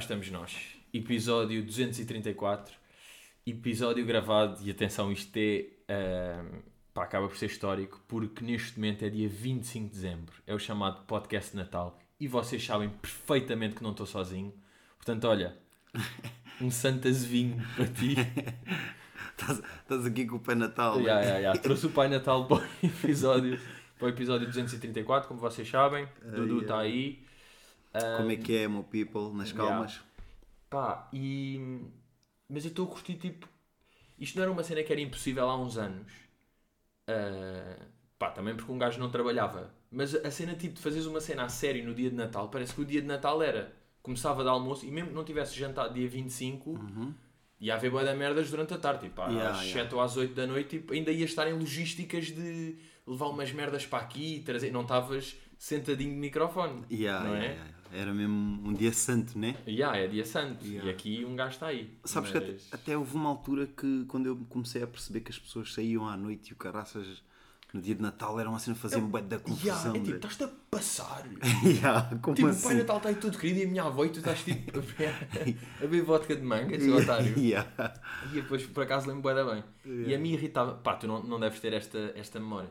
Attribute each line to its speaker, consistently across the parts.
Speaker 1: Estamos nós, episódio 234, episódio gravado, e atenção, isto é, uh, pá, acaba por ser histórico, porque neste momento é dia 25 de dezembro, é o chamado podcast de Natal, e vocês sabem perfeitamente que não estou sozinho, portanto, olha, um santazevinho para ti.
Speaker 2: Estás aqui com o Pai Natal. né?
Speaker 1: Yeah, yeah, yeah. Trouxe o Pai Natal para o episódio, para o episódio 234, como vocês sabem, Dudu está aí.
Speaker 2: Como é que é, meu people, nas calmas?
Speaker 1: Pá, e. Mas eu estou a curtir, tipo. Isto não era uma cena que era impossível há uns anos. Ah, pá, também porque um gajo não trabalhava. Mas a cena, tipo, de fazeres uma cena a sério no dia de Natal, parece que o dia de Natal era. Começava de almoço e mesmo que não tivesse jantado dia 25, ia haver boa da merdas durante a tarde. Tipo,
Speaker 2: Uhum. Yeah,
Speaker 1: às
Speaker 2: yeah.
Speaker 1: 7 ou às 8 da noite, tipo, ainda ia estar em logísticas de levar umas merdas para aqui e trazer. Não estavas sentadinho de microfone.
Speaker 2: Yeah,
Speaker 1: não
Speaker 2: yeah,
Speaker 1: é?
Speaker 2: Yeah. Era mesmo um dia santo, né?
Speaker 1: Yeah, é dia santo.
Speaker 2: Yeah.
Speaker 1: E aqui um gajo está aí.
Speaker 2: Sabes
Speaker 1: Mas-
Speaker 2: que até, até houve uma altura que, quando eu comecei a perceber que as pessoas saíam à noite e o caraças no dia de Natal eram assim a fazer um bué da confusão.
Speaker 1: Yeah, é tipo,
Speaker 2: né?
Speaker 1: estás-te a passar.
Speaker 2: Yeah, como
Speaker 1: Tipo, o
Speaker 2: assim?
Speaker 1: Pai Natal está aí tudo querido e a minha avó e tu estás tipo a beber, a beber vodka de manga, seu otário.
Speaker 2: Yeah.
Speaker 1: E depois por acaso lembro bué da bem. E a mim irritava, pá, tu não, não deves ter esta, esta memória.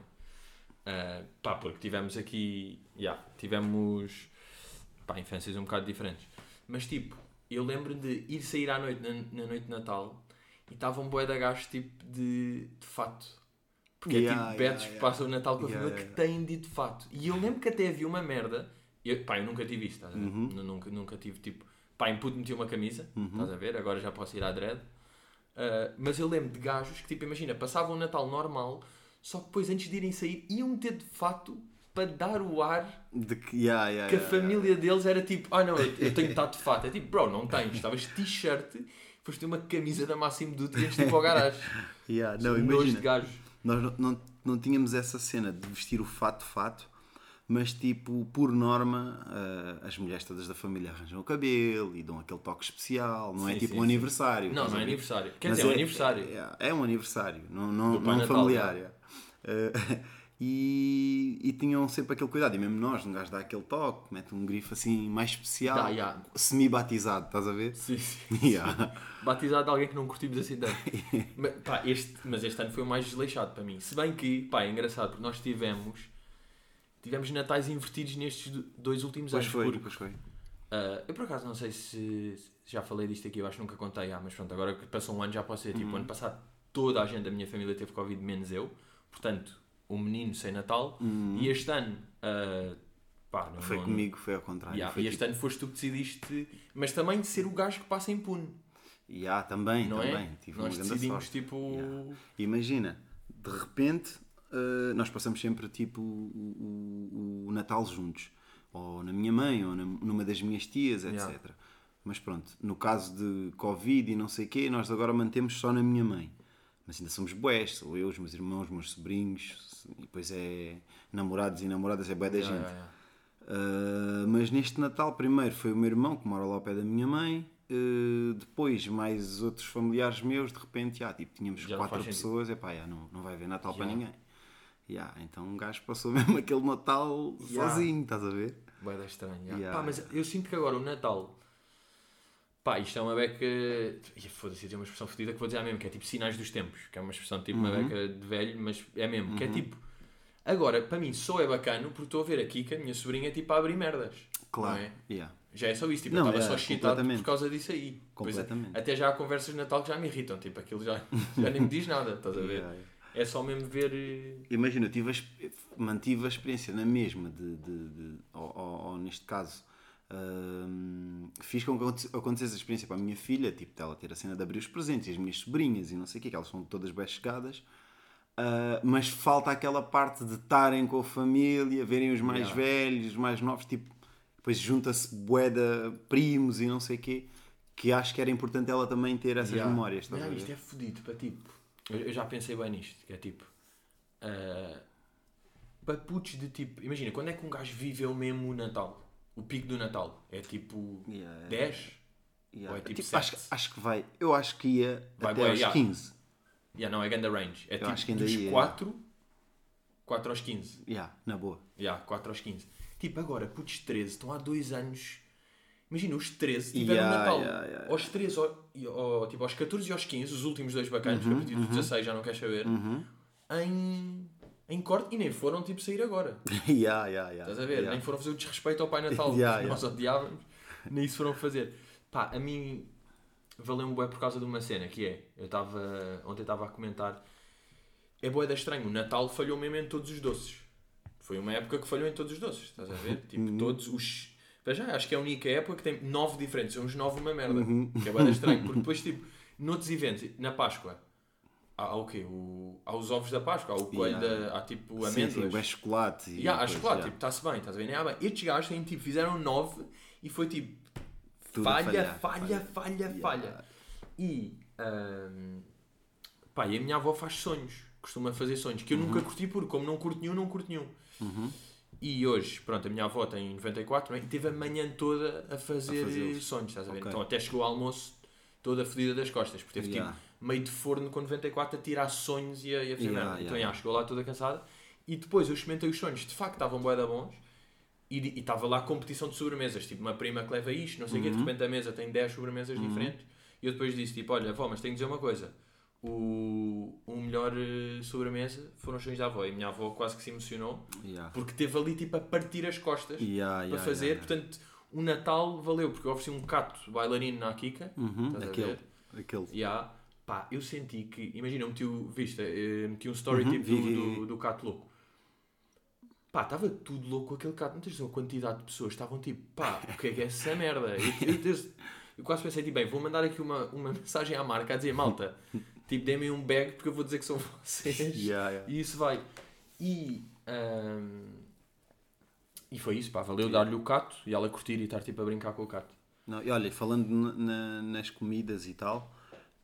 Speaker 1: Ah, pá, porque tivemos aqui, yeah, tivemos, pá, infâncias um bocado diferentes. Mas tipo, eu lembro de ir sair à noite, na, na noite de Natal, e estavam um bué de gajos tipo de, de fato. Porque é
Speaker 2: Yeah,
Speaker 1: tipo
Speaker 2: yeah,
Speaker 1: betos que
Speaker 2: yeah.
Speaker 1: passam o Natal com a
Speaker 2: Yeah,
Speaker 1: família que
Speaker 2: yeah.
Speaker 1: têm de de fato. E eu lembro que até havia uma merda, eu, pá, eu nunca tive isto, estás a ver?
Speaker 2: Uhum.
Speaker 1: Nu- Nunca, nunca tive tipo, pá, em puto meti uma camisa, estás a ver? Agora já posso ir à dread. Uh, mas eu lembro de gajos que, tipo, imagina, passavam o Natal normal, só que depois, antes de irem sair, iam meter de fato para dar o ar
Speaker 2: De que, yeah, yeah,
Speaker 1: que a
Speaker 2: yeah,
Speaker 1: família deles era tipo: ah, não, eu, eu tenho estar de fato. É tipo, bro, não tens. Estavas t-shirt, foste uma camisa da Máximo Duty antes de ir para o garagem.
Speaker 2: Yeah, não,
Speaker 1: nojo de
Speaker 2: imagina. Nós não, não, não tínhamos essa cena de vestir o fato fato, mas tipo, por norma, ah, as mulheres todas da família arranjam o cabelo e dão aquele toque especial, não é
Speaker 1: Sim,
Speaker 2: tipo
Speaker 1: sim,
Speaker 2: um
Speaker 1: sim.
Speaker 2: aniversário.
Speaker 1: Não, não é
Speaker 2: ver?
Speaker 1: aniversário. Quer dizer, é um aniversário.
Speaker 2: É, é um aniversário, não, não, não
Speaker 1: Natal,
Speaker 2: familiar.
Speaker 1: não.
Speaker 2: é. Ah, e, e tinham sempre aquele cuidado, e mesmo nós, um gajo dá aquele toque, mete um grifo assim mais especial,
Speaker 1: Dá, yeah.
Speaker 2: semi-batizado, estás a ver?
Speaker 1: Sim, sim.
Speaker 2: Yeah.
Speaker 1: Batizado de alguém que não curtimos assim tanto. mas, pá, este, mas este ano foi o mais desleixado para mim. Se bem que, pá, é engraçado, porque nós tivemos. Tivemos natais invertidos nestes do- dois últimos
Speaker 2: Pois
Speaker 1: anos.
Speaker 2: foi,
Speaker 1: porque
Speaker 2: pois foi.
Speaker 1: Ah, eu por acaso não sei se, se já falei disto aqui, eu acho que nunca contei, ah, mas pronto, agora que passou um ano já posso dizer,
Speaker 2: Uhum.
Speaker 1: tipo, ano passado toda a gente da minha família teve Covid, menos eu, portanto, o menino sem Natal, e este ano, ah, pá, não,
Speaker 2: Uhum. Foi
Speaker 1: não-
Speaker 2: comigo, foi ao contrário.
Speaker 1: Yeah,
Speaker 2: foi
Speaker 1: e este
Speaker 2: tipo-
Speaker 1: ano foste tu que decidiste, mas também de ser o gajo que passa impune,
Speaker 2: Yeah, também,
Speaker 1: não
Speaker 2: também.
Speaker 1: é?
Speaker 2: Tive
Speaker 1: Nós decidimos,
Speaker 2: sorte.
Speaker 1: tipo,
Speaker 2: Yeah. Imagina, de repente, eh, nós passamos sempre tipo o, o- o Natal juntos. Ou na minha mãe, ou na- numa das minhas tias, etc.
Speaker 1: Yeah.
Speaker 2: Mas pronto, no caso de Covid e não sei o quê, nós agora mantemos só na minha mãe. Mas ainda somos bués, sou eu, os meus irmãos, os meus sobrinhos, e depois é namorados e namoradas, é bué da
Speaker 1: Yeah,
Speaker 2: gente.
Speaker 1: yeah,
Speaker 2: Uh, mas neste Natal, primeiro foi o meu irmão que mora lá ao pé da minha mãe, uh, depois mais outros familiares meus. De repente, já, tipo, tínhamos
Speaker 1: Já
Speaker 2: quatro pessoas, epá, já, não, não vai haver Natal para ninguém. Já, então um gajo passou mesmo aquele Natal sozinho, estás a ver?
Speaker 1: Bué da estranho. yeah.
Speaker 2: Yeah,
Speaker 1: Pá, mas eu sinto que agora o Natal. Pá, isto é uma beca. Foda-se, eu tenho uma expressão fodida que vou dizer mesmo, que é tipo sinais dos tempos, que é uma expressão tipo uma beca de velho, mas é mesmo, que é tipo. Agora, para mim, só é bacana porque estou a ver aqui que a minha sobrinha tipo a abrir merdas.
Speaker 2: Claro.
Speaker 1: É?
Speaker 2: Yeah.
Speaker 1: Já é só isso, tipo,
Speaker 2: Não,
Speaker 1: eu estava
Speaker 2: é,
Speaker 1: só excitado por causa disso aí. Depois,
Speaker 2: Completamente.
Speaker 1: até já há conversas de Natal que já me irritam, tipo, aquilo já, já nem me diz nada, estás a ver?
Speaker 2: Yeah, yeah.
Speaker 1: É só mesmo ver. eh,
Speaker 2: Imagina, eu tive a mantive a experiência na mesma, de, de, de- ou, ou- ou neste caso, fiz com que aconte- acontecesse a experiência para a minha filha, tipo, dela ter a cena de abrir os presentes e as minhas sobrinhas e não sei o quê, que elas são todas bem chegadas, ah, mas falta aquela parte de estarem com a família, verem os mais
Speaker 1: Yeah.
Speaker 2: velhos, os mais novos, tipo, depois junta-se boeda, primos e não sei o quê, que acho que era importante ela também ter essas
Speaker 1: Yeah.
Speaker 2: memórias.
Speaker 1: Não, isto é fodido para tipo. Eu, eu já pensei bem nisto, que é tipo. ah, para putos de tipo. Imagina, quando é que um gajo viveu mesmo o Natal? O pico do Natal? É tipo
Speaker 2: Yeah.
Speaker 1: 10?
Speaker 2: Yeah.
Speaker 1: Ou é tipo
Speaker 2: Tipo, acho,
Speaker 1: sete?
Speaker 2: acho que vai, eu acho que ia
Speaker 1: Vai
Speaker 2: até
Speaker 1: bué,
Speaker 2: aos
Speaker 1: yeah.
Speaker 2: 15.
Speaker 1: Yeah, não, é ganda range. É tipo
Speaker 2: acho que ainda
Speaker 1: dos
Speaker 2: ia.
Speaker 1: 4, 4 aos 15.
Speaker 2: Yeah, na boa.
Speaker 1: Já, 4 aos 15. Tipo, agora, putos 13, estão há 2 anos Imagina, os 13 tiveram
Speaker 2: Yeah,
Speaker 1: Natal.
Speaker 2: yeah, yeah,
Speaker 1: Aos 13, ao- tipo, aos 14 e aos 15, os últimos dois bacanas,
Speaker 2: Uhum,
Speaker 1: porque a partir dos 16 já não queres saber, em, em corte e nem foram tipo sair agora.
Speaker 2: yeah, yeah, yeah,
Speaker 1: Estás a ver?
Speaker 2: yeah.
Speaker 1: Nem foram fazer o desrespeito ao Pai Natal,
Speaker 2: Yeah,
Speaker 1: que nós odiávamos, nem isso foram fazer. Pá, a mim valeu-me bué por causa de uma cena, que é, eu estava, ontem estava a comentar, é bué da estranho, o Natal falhou mesmo em todos os doces. Foi uma época que falhou em todos os doces, estás a ver? Tipo, todos os... Veja, acho que é a única época que tem nove diferentes, são os nove uma merda. Que é bué da estranho, porque depois, tipo, noutros eventos, na Páscoa, há, há o quê? O, há os ovos da Páscoa, há o coelho
Speaker 2: Yeah.
Speaker 1: da... Há tipo amêndoas.
Speaker 2: sim, bem chocolate. e
Speaker 1: Yeah, há chocolate, tipo, está-se bem, estás a ver? Nem há bem. Estes gajos têm, tipo, fizeram 9 e foi tipo falha,
Speaker 2: falhar,
Speaker 1: falha, falha, falha,
Speaker 2: Yeah.
Speaker 1: E, ahm, pá, e a minha avó faz sonhos, costuma fazer sonhos, que eu
Speaker 2: Uhum.
Speaker 1: nunca curti porque, como não curto nenhum, não curto nenhum. E hoje, pronto, a minha avó tem 94 não é? e teve a manhã toda a fazer,
Speaker 2: A fazê-los.
Speaker 1: sonhos, estás a ver?
Speaker 2: Ok.
Speaker 1: Então até chegou ao almoço toda fodida das costas, porque teve
Speaker 2: Yeah.
Speaker 1: tipo meio de forno com 94 a tirar sonhos e a, e a fazer
Speaker 2: Yeah,
Speaker 1: merda. Então,
Speaker 2: yeah.
Speaker 1: chegou lá toda cansada. E depois eu experimentei os sonhos, de facto estavam bué da bons. E de- estava lá competição de sobremesas, tipo uma prima que leva isto, não sei o quê, de repente a mesa tem 10 sobremesas diferentes. E eu depois disse, tipo, olha, avó, mas tenho que dizer uma coisa. O, o melhor eh, sobremesa foram os sonhos da avó. E a minha avó quase que se emocionou,
Speaker 2: Yeah.
Speaker 1: porque teve ali, tipo, a partir as costas
Speaker 2: Yeah,
Speaker 1: para fazer. Portanto, o Natal valeu, porque eu ofereci um cato bailarino na Kika.
Speaker 2: Uhum, aquele, aquele.
Speaker 1: Yeah. Pá, eu senti que, imagina, eu meti, o- viste, eh, meti um story
Speaker 2: Uhum,
Speaker 1: tipo
Speaker 2: vi,
Speaker 1: do,
Speaker 2: vi,
Speaker 1: do, do Cato Louco. Pá, estava tudo louco aquele Cato. Não tens noção a quantidade de pessoas estavam tipo, pá, o que é que é essa merda? Eu, eu, eu- eu quase pensei, tipo, bem, vou mandar aqui uma, uma mensagem à marca a dizer, malta, tipo, dê-me um bag porque eu vou dizer que são vocês.
Speaker 2: Yeah, yeah.
Speaker 1: E isso vai. E, ahm, e foi isso, pá, valeu dar-lhe o Cato e ela curtir e estar tipo a brincar com o Cato.
Speaker 2: Não, e olha, falando na- nas comidas e tal,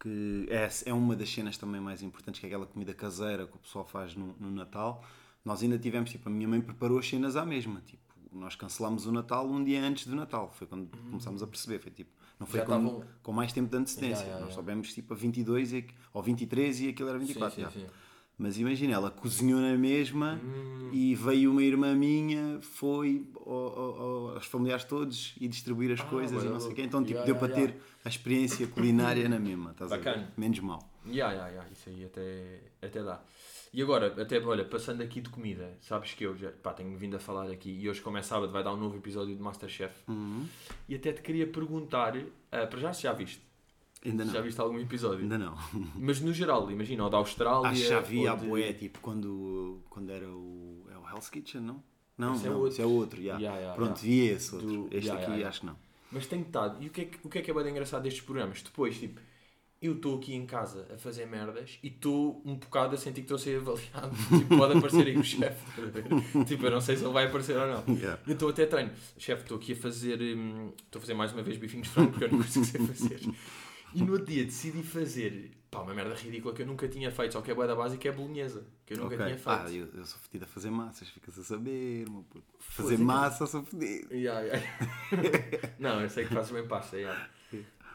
Speaker 2: que é, é uma das cenas também mais importantes, que é aquela comida caseira que o pessoal faz no, no Natal. Nós ainda tivemos, tipo, a minha mãe preparou as cenas à mesma. Tipo, nós cancelámos o Natal um dia antes do Natal. Foi quando começámos a perceber. Foi tipo, não foi com,
Speaker 1: estavam-
Speaker 2: com mais tempo de antecedência.
Speaker 1: Yeah, yeah,
Speaker 2: nós
Speaker 1: yeah.
Speaker 2: soubemos tipo a 22 e, ou 23 e aquilo era 24.
Speaker 1: sim,
Speaker 2: já.
Speaker 1: sim.
Speaker 2: Mas imagina, ela cozinhou na mesma
Speaker 1: Hum.
Speaker 2: e veio uma irmã minha, foi ao- ao- ao- aos familiares todos e distribuir as
Speaker 1: Ah,
Speaker 2: coisas e não sei o quê. Então tipo,
Speaker 1: Yeah,
Speaker 2: deu
Speaker 1: yeah,
Speaker 2: para
Speaker 1: yeah.
Speaker 2: ter a experiência culinária na mesma, estás a ver?
Speaker 1: Bacana.
Speaker 2: Menos mal.
Speaker 1: Ya, ya, ya, isso aí até, até dá. E agora, até, olha, passando aqui de comida, sabes que eu já, pá, tenho vindo a falar aqui e hoje, como é sábado, vai dar um novo episódio de Masterchef.
Speaker 2: Uhum.
Speaker 1: E até te queria perguntar, ah, para já se já viste?
Speaker 2: Ainda
Speaker 1: Se Já
Speaker 2: não.
Speaker 1: viste algum episódio?
Speaker 2: Ainda não.
Speaker 1: Mas no geral, imagina, o da Austrália.
Speaker 2: Acho que já vi
Speaker 1: ou
Speaker 2: a
Speaker 1: de-
Speaker 2: boé, tipo, quando, quando era o. É o Hell's Kitchen, não? Não,
Speaker 1: Esse é
Speaker 2: não,
Speaker 1: outro.
Speaker 2: esse é outro. já.
Speaker 1: Yeah, yeah,
Speaker 2: Pronto,
Speaker 1: yeah.
Speaker 2: vi esse outro.
Speaker 1: Do-
Speaker 2: este
Speaker 1: yeah,
Speaker 2: aqui
Speaker 1: yeah, yeah.
Speaker 2: acho que não.
Speaker 1: Mas tem estado. E o que é que, o que, é, que é bem engraçado destes programas? Depois, tipo, eu estou aqui em casa a fazer merdas e estou um bocado a sentir que estou a ser avaliado. tipo, pode aparecer aí o chefe. tipo, eu não sei se ele vai aparecer ou não.
Speaker 2: Yeah.
Speaker 1: Então até treino. Chefe, estou aqui a fazer. hum, Estou a fazer mais uma vez bifinhos de frango porque eu não consigo fazer. E no outro dia decidi fazer pá, uma merda ridícula que eu nunca tinha feito, só que é boa da base que é bolonhesa. Que eu nunca
Speaker 2: Ok.
Speaker 1: tinha feito.
Speaker 2: Ah, eu, eu sou fedido a fazer massas, ficas a saber, meu puto. Fazer
Speaker 1: Foda-se.
Speaker 2: massa, sou fedido.
Speaker 1: Ya, ya. não, eu sei que fazes bem pasta, ya.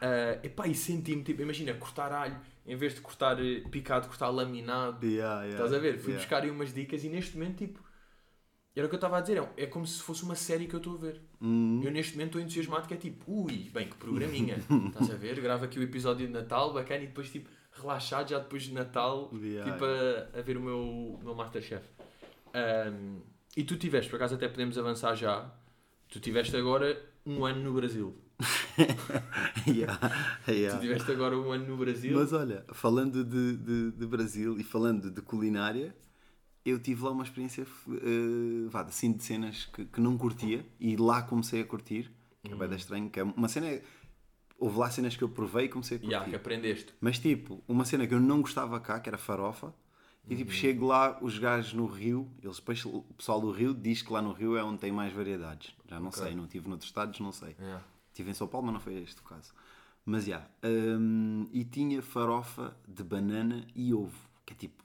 Speaker 1: Ah, epá, e senti-me, tipo, imagina, cortar alho, em vez de cortar eh, picado, cortar laminado.
Speaker 2: Yeah, yeah,
Speaker 1: Estás a ver? Fui
Speaker 2: yeah.
Speaker 1: buscar aí umas dicas e neste momento, tipo, era o que eu estava a dizer, é, é como se fosse uma série que eu estou a ver.
Speaker 2: Hum.
Speaker 1: Eu neste momento estou entusiasmado que é tipo, ui, bem, que programinha. Estás a ver? Grava aqui o episódio de Natal, bacana, e depois tipo, relaxado já depois de Natal,
Speaker 2: Yeah,
Speaker 1: tipo, a, a ver o meu, o meu Masterchef. Ahm, e tu tiveste, por acaso até podemos avançar já, tu tiveste agora um ano no Brasil.
Speaker 2: Yeah, yeah.
Speaker 1: Tu tiveste agora um ano no Brasil.
Speaker 2: Mas olha, falando de, de, de Brasil e falando de culinária, eu tive lá uma experiência eh, vá, assim, de cenas que, que não curtia e lá comecei a curtir, que é
Speaker 1: Hum.
Speaker 2: bem da estranho, que é uma cena. Houve lá cenas que eu provei e comecei a curtir.
Speaker 1: Ya, que aprendeste.
Speaker 2: Mas tipo, uma cena que eu não gostava cá, que era farofa, e
Speaker 1: Uhum.
Speaker 2: tipo, chego lá, os gajos no Rio, eles depois, o pessoal do Rio diz que lá no Rio é onde tem mais variedades. Já não sei, não estive noutros estados, não sei.
Speaker 1: Ya.
Speaker 2: Estive em São Paulo, mas não foi este o caso. Mas já. hum, e tinha farofa de banana e ovo. Que é tipo,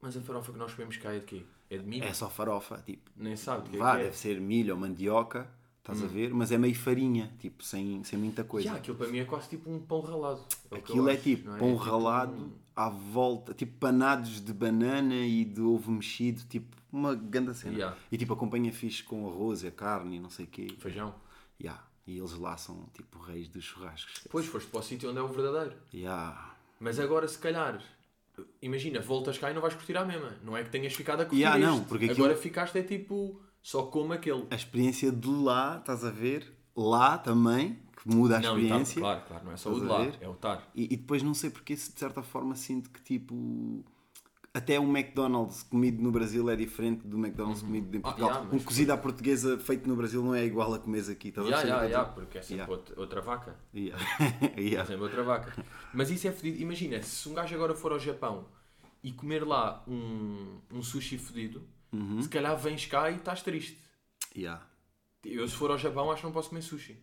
Speaker 1: Mas a farofa que nós comemos cá é de quê? É de milho?
Speaker 2: é só farofa. Tipo,
Speaker 1: Nem sabe de que
Speaker 2: vá,
Speaker 1: é que é.
Speaker 2: deve ser milho ou mandioca, estás a ver? Mas é meio farinha, tipo, sem, sem muita coisa.
Speaker 1: Aquilo para mim é quase tipo um pão ralado. É
Speaker 2: Aquilo é
Speaker 1: acho,
Speaker 2: tipo
Speaker 1: é?
Speaker 2: pão
Speaker 1: É tipo
Speaker 2: ralado
Speaker 1: um-
Speaker 2: à volta, tipo panados de banana e de ovo mexido, tipo uma grande cena.
Speaker 1: Yeah.
Speaker 2: E tipo acompanha fixe com arroz e a carne e não sei o quê.
Speaker 1: Feijão.
Speaker 2: Yeah, E eles lá são tipo reis dos churrascos.
Speaker 1: Pois foste para o sítio onde é o verdadeiro.
Speaker 2: Yeah.
Speaker 1: Mas agora, se calhar, imagina, voltas cá e não vais curtir à mesma. Não é que tenhas ficado a curtir
Speaker 2: Yeah, não, porque aquilo-
Speaker 1: Agora ficaste é tipo, só como aquele.
Speaker 2: A experiência de lá, estás a ver? Lá também, que muda a
Speaker 1: Não,
Speaker 2: experiência.
Speaker 1: claro, claro, não é só o de
Speaker 2: a
Speaker 1: lá, é o estar.
Speaker 2: E, e depois não sei porque, se de certa forma, sinto que tipo. Até um McDonald's comido no Brasil é diferente do McDonald's comido em Portugal.
Speaker 1: Ah, yeah,
Speaker 2: um cozido à portuguesa feito no Brasil não é igual a comer aqui.
Speaker 1: Ya,
Speaker 2: estou a
Speaker 1: porque é sempre
Speaker 2: Yeah.
Speaker 1: outra, outra vaca.
Speaker 2: dizer? Yeah.
Speaker 1: É
Speaker 2: Yeah.
Speaker 1: sempre outra vaca. Mas isso é fedido. Imagina, se um gajo agora for ao Japão e comer lá um, um sushi fedido,
Speaker 2: Uhum.
Speaker 1: se calhar vens cá e estás triste.
Speaker 2: Yeah.
Speaker 1: Eu, se for ao Japão, acho que não posso comer sushi.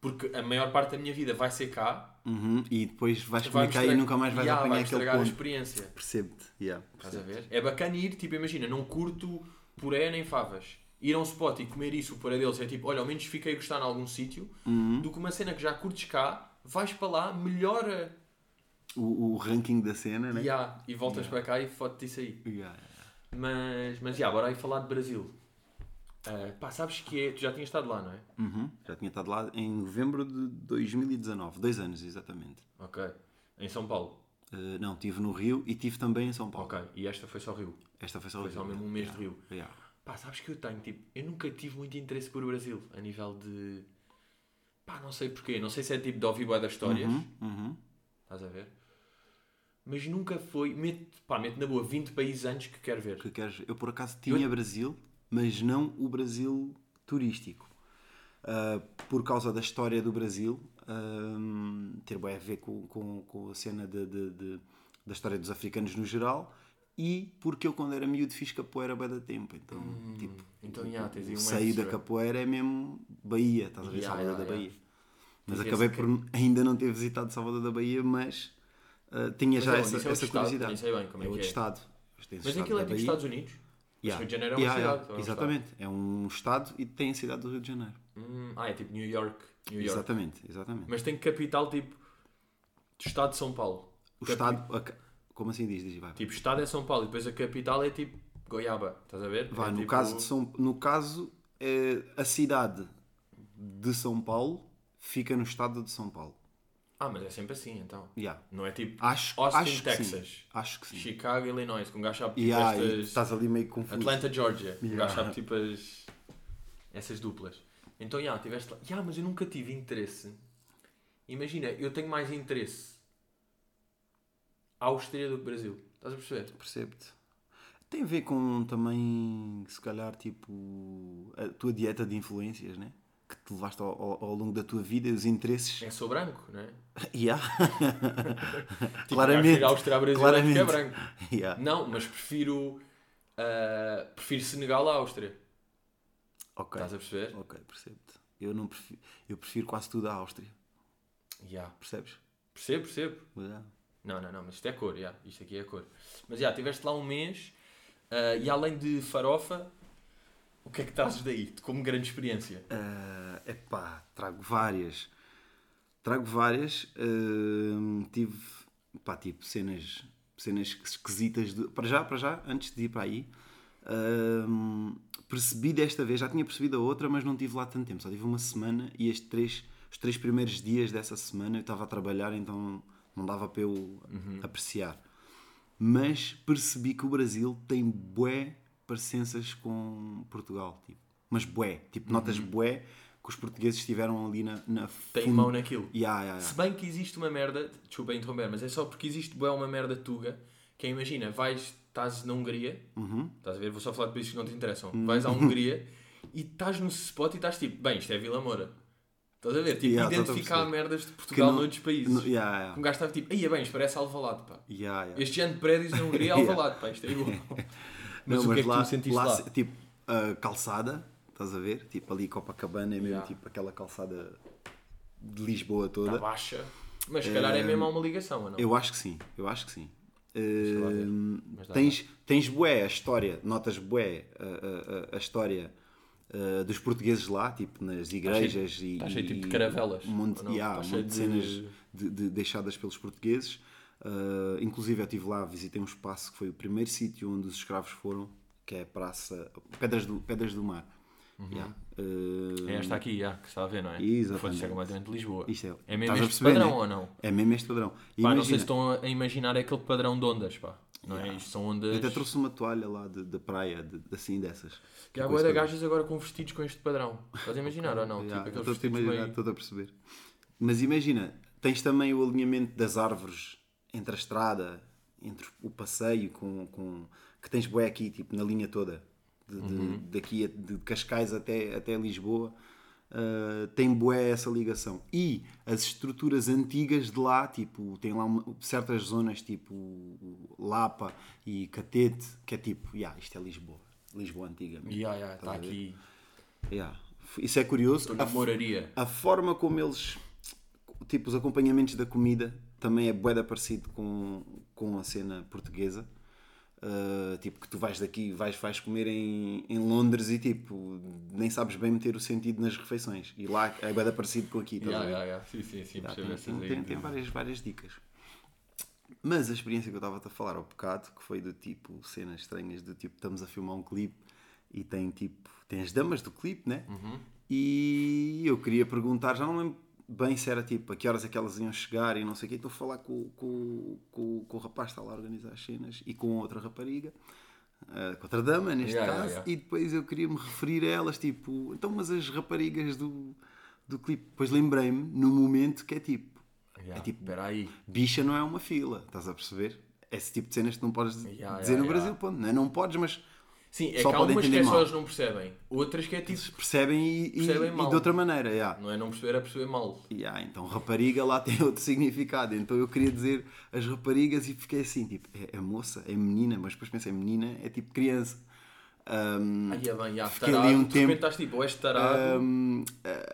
Speaker 1: Porque a maior parte da minha vida vai ser cá.
Speaker 2: Uhum. E depois vais
Speaker 1: vai
Speaker 2: comer cá e nunca mais vais
Speaker 1: Ya,
Speaker 2: apanhar
Speaker 1: vai
Speaker 2: aquele
Speaker 1: estragar a
Speaker 2: ponto.
Speaker 1: experiência.
Speaker 2: Percebo-te. Yeah.
Speaker 1: Estás a ver? É bacana ir, tipo, imagina, não curto puré nem favas. Ir a um spot e comer isso, o puré deles é tipo, olha, ao menos fiquei a gostar em algum sítio,
Speaker 2: Uhum.
Speaker 1: do que uma cena que já curtes cá, vais para lá, melhora
Speaker 2: O, o ranking da cena, né?
Speaker 1: Ya, e voltas para cá e foto disso aí.
Speaker 2: Yeah.
Speaker 1: Mas, mas já, bora aí falar de Brasil. Ah, pá, sabes que é, tu já tinhas estado lá, não é?
Speaker 2: Uhum. Já tinha estado lá em novembro de 2019, dois anos exatamente.
Speaker 1: Ok. Em São Paulo.
Speaker 2: Uh, não, estive no Rio e estive também em São Paulo.
Speaker 1: Ok. E esta foi só Rio.
Speaker 2: Esta foi só o
Speaker 1: Foi
Speaker 2: Rio.
Speaker 1: só mesmo um mês de Rio.
Speaker 2: Yeah.
Speaker 1: Pá, sabes que eu tenho, tipo, eu nunca tive muito interesse por Brasil, a nível de... Pá, não sei porquê. Não sei se é tipo de ouvir bué das histórias.
Speaker 2: Uhum, uhum.
Speaker 1: Estás a ver? Mas nunca foi... Mete, pá, mete na boa 20 países antes que quero ver.
Speaker 2: Que queres? Eu por acaso tinha Brasil, mas não o Brasil turístico. Uh, por causa da história do Brasil, um, ter bem a ver com, com, com a cena de, de- de- da história dos africanos no geral e porque eu quando era miúdo fiz capoeira bem da tempo. Então, tipo,
Speaker 1: Então, aí um
Speaker 2: sair da capoeira é mesmo Bahia, estás a ver?
Speaker 1: Yeah,
Speaker 2: Salvador
Speaker 1: yeah,
Speaker 2: da
Speaker 1: yeah.
Speaker 2: Bahia. Mas acabei por ainda não ter visitado Salvador da Bahia, mas uh, tinha
Speaker 1: Mas
Speaker 2: já
Speaker 1: é
Speaker 2: essa,
Speaker 1: é
Speaker 2: essa
Speaker 1: estado?
Speaker 2: curiosidade.
Speaker 1: Sei bem como é que
Speaker 2: outro
Speaker 1: é.
Speaker 2: estado.
Speaker 1: Mas
Speaker 2: estado
Speaker 1: aquilo é tipo. Estados Unidos?
Speaker 2: Yeah.
Speaker 1: Mas Rio de Janeiro é uma
Speaker 2: Yeah,
Speaker 1: cidade.
Speaker 2: yeah,
Speaker 1: é um
Speaker 2: Exatamente. É um estado e tem a cidade do Rio de Janeiro.
Speaker 1: estado? Hum, ah, é tipo New York. New York.
Speaker 2: Exatamente, exatamente.
Speaker 1: Mas tem capital tipo... Do estado de São Paulo.
Speaker 2: o
Speaker 1: Capi-
Speaker 2: estado. a Como assim diz? Diz, vai.
Speaker 1: Tipo, estado é São Paulo e depois a capital é tipo Goiaba. Estás a ver?
Speaker 2: Vai,
Speaker 1: É
Speaker 2: no,
Speaker 1: tipo-
Speaker 2: caso de São, no caso, é, a cidade de São Paulo fica no estado de São Paulo.
Speaker 1: Ah, mas é sempre assim, então.
Speaker 2: Yeah.
Speaker 1: Não é tipo
Speaker 2: Acho,
Speaker 1: Austin,
Speaker 2: acho que.
Speaker 1: Texas.
Speaker 2: Acho que sim.
Speaker 1: Chicago, Illinois, com um gajo sabe tipo
Speaker 2: Yeah,
Speaker 1: estas...
Speaker 2: estás ali meio confuso.
Speaker 1: Atlanta, Georgia. Um
Speaker 2: Yeah.
Speaker 1: gajo sabe tipo as... Essas duplas. Então, já, tiveste lá... Já, mas eu nunca tive interesse. Imagina, eu tenho mais interesse Áustria do que Brasil. Estás a perceber?
Speaker 2: Percebo-te. Tem a ver com também, se calhar, tipo, a tua dieta de influências, né? Que te levaste ao, ao- ao longo da tua vida e os interesses.
Speaker 1: É sou branco, não é?
Speaker 2: Yeah.
Speaker 1: Tipo,
Speaker 2: claramente.
Speaker 1: a Áustria Brasil
Speaker 2: claramente.
Speaker 1: é é branco.
Speaker 2: Yeah.
Speaker 1: Não, mas prefiro... ah, prefiro Senegal à Áustria.
Speaker 2: Ok.
Speaker 1: Estás a perceber?
Speaker 2: Ok, percebo-te. Eu, não prefiro, eu prefiro quase tudo à Áustria.
Speaker 1: Já.
Speaker 2: Percebes?
Speaker 1: Percebo, percebo.
Speaker 2: Yeah.
Speaker 1: Não, não, não, mas isto é cor, já. Isto aqui é cor. Mas já, estiveste lá um mês ah, e além de farofa, o que é que trazes daí? Como grande experiência.
Speaker 2: É epá, trago várias. Trago várias. hum, tive, pá, tipo, cenas, cenas esquisitas. De, para já, para já, antes de ir para aí, hum, percebi desta vez, já tinha percebido a outra, mas não tive lá tanto tempo. Só tive uma semana e estes três, os três primeiros dias dessa semana eu estava a trabalhar, então não dava para eu apreciar. Mas percebi que o Brasil tem bué parecenças com Portugal, tipo. Mas bué, tipo, notas bué que os portugueses estiveram ali na, na
Speaker 1: Tem mão naquilo.
Speaker 2: Yeah, yeah,
Speaker 1: Se
Speaker 2: yeah.
Speaker 1: bem que existe uma merda, desculpa interromper, mas é só porque existe bué uma merda tuga, que é, imagina, vais, estás na Hungria,
Speaker 2: Uhum.
Speaker 1: estás a ver, vou só falar de países que não te interessam, vais à Hungria e estás no spot e estás tipo, bem, isto é Vila Moura. Estás a ver? Tipo,
Speaker 2: Yeah,
Speaker 1: identificar merdas de Portugal
Speaker 2: não-
Speaker 1: noutros países.
Speaker 2: no- yeah, yeah.
Speaker 1: Um gajo estava tipo, aí é bem, isto parece Alvalade, pá.
Speaker 2: Yeah, yeah.
Speaker 1: Este ano de prédios na Hungria é. Alvalade, pá, isto é igual. Mas
Speaker 2: Não,
Speaker 1: o que é que
Speaker 2: lá,
Speaker 1: tu sentiste lá?
Speaker 2: se- Tipo, a calçada, estás a ver? Tipo, ali Copacabana é mesmo
Speaker 1: Yeah.
Speaker 2: tipo aquela calçada de Lisboa toda.
Speaker 1: baixa. Mas se calhar é mesmo uma ligação, ou não?
Speaker 2: Eu acho que sim, eu acho que sim.
Speaker 1: lá Mas dá
Speaker 2: tens, tens bué a história, notas bué a, a- a- história uh, dos portugueses lá, tipo nas igrejas e,
Speaker 1: está cheio tipo de caravelas,
Speaker 2: um monte, yeah,
Speaker 1: Está
Speaker 2: um monte de
Speaker 1: cheio de-
Speaker 2: cenas de- de- deixadas pelos portugueses. Uh, inclusive eu estive lá, visitei um espaço que foi o primeiro sítio onde os escravos foram, que é a Praça Pedras do, Pedras do Mar. Yeah. Uh,
Speaker 1: É esta aqui, já, que está a ver, não é?
Speaker 2: Exatamente.
Speaker 1: Foi-se é completamente de Lisboa.
Speaker 2: Isto é,
Speaker 1: É mesmo este padrão
Speaker 2: né?
Speaker 1: ou não?
Speaker 2: É mesmo este padrão.
Speaker 1: Pá, não sei se estão a imaginar aquele padrão de ondas, pá. Não é? Isto são ondas.
Speaker 2: eu até trouxe uma toalha lá de, da praia, de, assim dessas.
Speaker 1: Que há bué
Speaker 2: esse
Speaker 1: de gajas agora com vestidos com este padrão. Estás a imaginar ou não?
Speaker 2: Yeah,
Speaker 1: tipo,
Speaker 2: eu
Speaker 1: aqueles
Speaker 2: estou a imaginar,
Speaker 1: meio...
Speaker 2: estou a perceber. Mas imagina, tens também o alinhamento das árvores entre a estrada, entre o passeio, com, com que tens bué aqui, tipo, na linha toda, de, de-
Speaker 1: Uhum.
Speaker 2: daqui a- de Cascais até, até Lisboa. uh, tem bué essa ligação. E as estruturas antigas de lá, tipo, tem lá uma- certas zonas, tipo Lapa e Catete, que é tipo, yeah, isto é Lisboa. Lisboa antiga. mesmo.
Speaker 1: Yeah, yeah, está
Speaker 2: ver?
Speaker 1: aqui.
Speaker 2: Yeah. Isso é curioso. A
Speaker 1: moraria.
Speaker 2: a forma como eles tipo os acompanhamentos da comida também é bué parecido com, com a cena portuguesa Uh, tipo que tu vais daqui vais, vais comer em, em Londres e tipo nem sabes bem meter o sentido nas refeições e lá é bué parecido com aqui estás a
Speaker 1: Yeah,
Speaker 2: ver?
Speaker 1: yeah, yeah. Sim, sim, sim.
Speaker 2: Tá, tem, tem- tem- tem várias, várias dicas mas a experiência que eu estava a falar ao bocado que foi do tipo cenas estranhas do tipo estamos a filmar um clipe e tem tipo tem as damas do clipe né
Speaker 1: Uhum.
Speaker 2: e eu queria perguntar já não lembro bem se era tipo a que horas é que elas iam chegar e não sei o que estou a falar com, com, com, com o rapaz que está lá a organizar as cenas e com outra rapariga ah, com outra dama neste
Speaker 1: Yeah,
Speaker 2: caso
Speaker 1: yeah, yeah.
Speaker 2: e depois eu queria me referir a elas tipo então mas as raparigas do do clipe depois lembrei-me no momento que é tipo é tipo
Speaker 1: Espera aí.
Speaker 2: bicha não é uma fila, estás a perceber? Esse tipo de cenas que não podes dizer no. Brasil, ponto. Não, é? não podes, mas
Speaker 1: Sim, é
Speaker 2: Só
Speaker 1: que há umas que é
Speaker 2: mal.
Speaker 1: eles não percebem. Outras que é tipo...
Speaker 2: percebem e, e-
Speaker 1: Percebem
Speaker 2: e
Speaker 1: mal.
Speaker 2: de outra maneira. Yeah.
Speaker 1: Não é não perceber, é perceber mal.
Speaker 2: Yeah, então rapariga lá tem outro significado. Então eu queria dizer as raparigas e fiquei assim, tipo, é, é moça, é menina, mas depois pensei, menina é tipo criança. Um,
Speaker 1: Aí é bem, já,
Speaker 2: Fiquei
Speaker 1: tarado.
Speaker 2: ali um tempo-
Speaker 1: estás tipo, ou és tarado,
Speaker 2: um,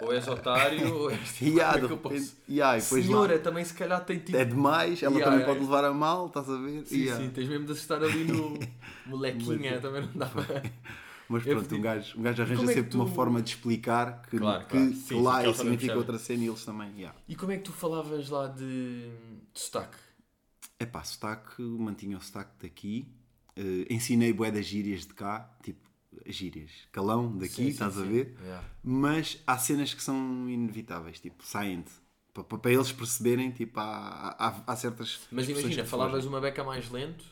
Speaker 1: ou és otário, ou és tipo,
Speaker 2: yeah,
Speaker 1: como é que eu posso...
Speaker 2: yeah, depois lá-
Speaker 1: Senhora, também se calhar tem tipo...
Speaker 2: é demais, ela
Speaker 1: Yeah,
Speaker 2: também
Speaker 1: yeah.
Speaker 2: pode levar a mal, estás a ver?
Speaker 1: Sim, sim, tens mesmo de estar ali no molequinha, também não dá para...
Speaker 2: Mas pronto, um gajo, um gajo arranja
Speaker 1: é
Speaker 2: sempre uma
Speaker 1: tu-
Speaker 2: forma de explicar que,
Speaker 1: Claro,
Speaker 2: que,
Speaker 1: claro.
Speaker 2: que
Speaker 1: Sim,
Speaker 2: lá
Speaker 1: também
Speaker 2: significa outra cena e eles também. Yeah.
Speaker 1: E como é que tu falavas lá de, de sotaque?
Speaker 2: É pá, sotaque, mantinha o sotaque daqui. Eh, ensinei bué das gírias de cá, tipo gírias, calão daqui,
Speaker 1: Sim, sim,
Speaker 2: estás a
Speaker 1: sim.
Speaker 2: ver?
Speaker 1: Yeah.
Speaker 2: Mas há cenas que são inevitáveis, tipo, saem para, eles perceberem, tipo, há, há, há certas.
Speaker 1: Mas imagina, falavas uma beca mais lento?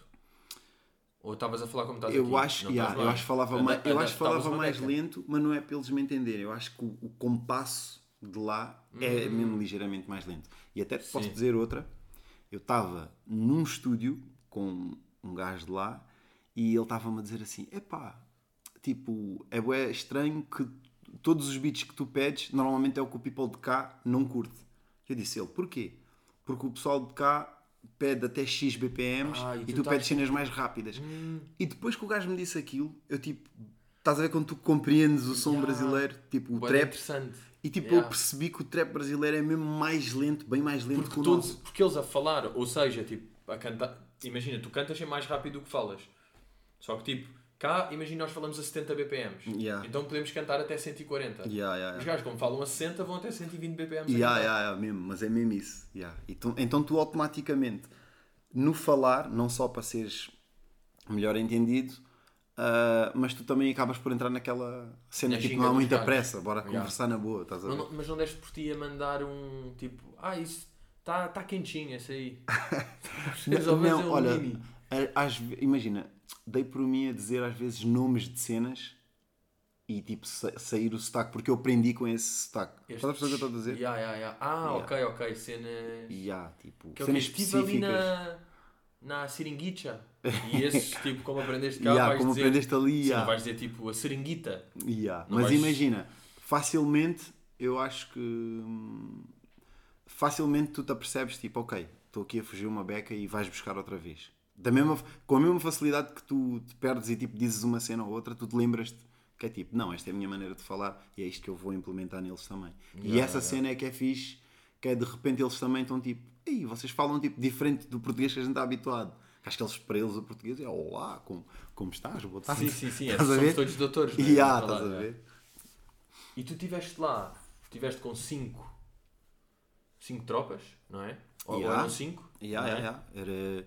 Speaker 1: Ou estavas a falar como estás
Speaker 2: Eu
Speaker 1: aqui?
Speaker 2: acho,
Speaker 1: Não
Speaker 2: yeah,
Speaker 1: estás
Speaker 2: eu acho que falava
Speaker 1: Ada-
Speaker 2: mais, eu acho falava mais
Speaker 1: beca.
Speaker 2: lento, mas não é para eles me entenderem. Eu acho que o, o compasso de lá é mesmo ligeiramente mais lento. E até te posso
Speaker 1: Hum. Sim.
Speaker 2: dizer outra. Eu estava num estúdio com um gajo de lá e ele estava-me a dizer assim: epá, tipo, é bué estranho que todos os beats que tu pedes normalmente é o que o people de cá não curte. Eu disse ele, porquê? Porque o pessoal de cá pede até X BPMs
Speaker 1: Ah, e tu
Speaker 2: tu, pedes cenas mais rápidas. E depois que o gajo me disse aquilo, eu tipo, estás a ver quando tu compreendes o som
Speaker 1: Yeah.
Speaker 2: brasileiro, tipo o
Speaker 1: Bué
Speaker 2: trap, e tipo
Speaker 1: Yeah.
Speaker 2: eu percebi que o trap brasileiro é mesmo mais lento, bem mais lento que
Speaker 1: Porque,
Speaker 2: o
Speaker 1: todos,
Speaker 2: nosso.
Speaker 1: porque eles a falar, ou seja, tipo, a cantar. Imagina, tu cantas sempre mais rápido do que falas. Só que tipo, cá, imagina nós falamos a 70 BPMs.
Speaker 2: Yeah.
Speaker 1: Então podemos cantar até 140.
Speaker 2: Yeah, yeah,
Speaker 1: Os gajos, como falam a 60, vão até 120 BPMs. a
Speaker 2: Yeah, yeah, yeah, mesmo, mas é mesmo isso. Yeah. Então, então tu automaticamente, no falar, não só para seres melhor entendido, ah, mas tu também acabas por entrar naquela cena,
Speaker 1: Na
Speaker 2: tipo, não há muita pressa, bora
Speaker 1: Yeah.
Speaker 2: conversar na boa, estás a ver?
Speaker 1: Não- não- mas não deste por ti a mandar um tipo, ah, isso está tá quentinho, esse aí.
Speaker 2: Não,
Speaker 1: vezes é um
Speaker 2: olha, às imagina, dei por mim a dizer às vezes nomes de cenas e tipo sa- sair o sotaque, porque eu aprendi com esse sotaque. Estás a perceber o que eu estou a dizer?
Speaker 1: Yeah, yeah, yeah. Ah,
Speaker 2: Yeah.
Speaker 1: ok, ok. Cenas.
Speaker 2: Há, tipo,
Speaker 1: Que
Speaker 2: cenas
Speaker 1: estive ali
Speaker 2: específicas.
Speaker 1: na, na seringuicha. E esses, tipo, como aprendeste cá,
Speaker 2: Yeah,
Speaker 1: vais
Speaker 2: como
Speaker 1: dizer...
Speaker 2: aprendeste ali, yeah.
Speaker 1: vais dizer, tipo, a seringuita.
Speaker 2: Yeah. Mas
Speaker 1: vais-
Speaker 2: imagina, facilmente eu acho que hum, facilmente tu te apercebes tipo, ok, estou aqui a fugir uma beca e vais buscar outra vez. Da mesma, com a mesma facilidade que tu te perdes e tipo dizes uma cena ou outra, tu te lembras-te que é tipo, não, esta é a minha maneira de falar e é isto que eu vou implementar neles também. e
Speaker 1: Yeah,
Speaker 2: essa
Speaker 1: yeah.
Speaker 2: cena é que é fixe, que é de repente eles também estão tipo, ei, vocês falam tipo diferente do português que a gente está habituado. Acho que eles, para eles, o português é olá, como, como estás? Boa tarde.
Speaker 1: Sim, sim, sim. É, somos
Speaker 2: ver?
Speaker 1: todos doutores. né?
Speaker 2: E
Speaker 1: Vamos
Speaker 2: estás a
Speaker 1: é.
Speaker 2: ver?
Speaker 1: E tu estiveste lá, estiveste com 5 cinco tropas, não é? Ou,
Speaker 2: Yeah.
Speaker 1: eram 5?
Speaker 2: Yeah, yeah, yeah. Era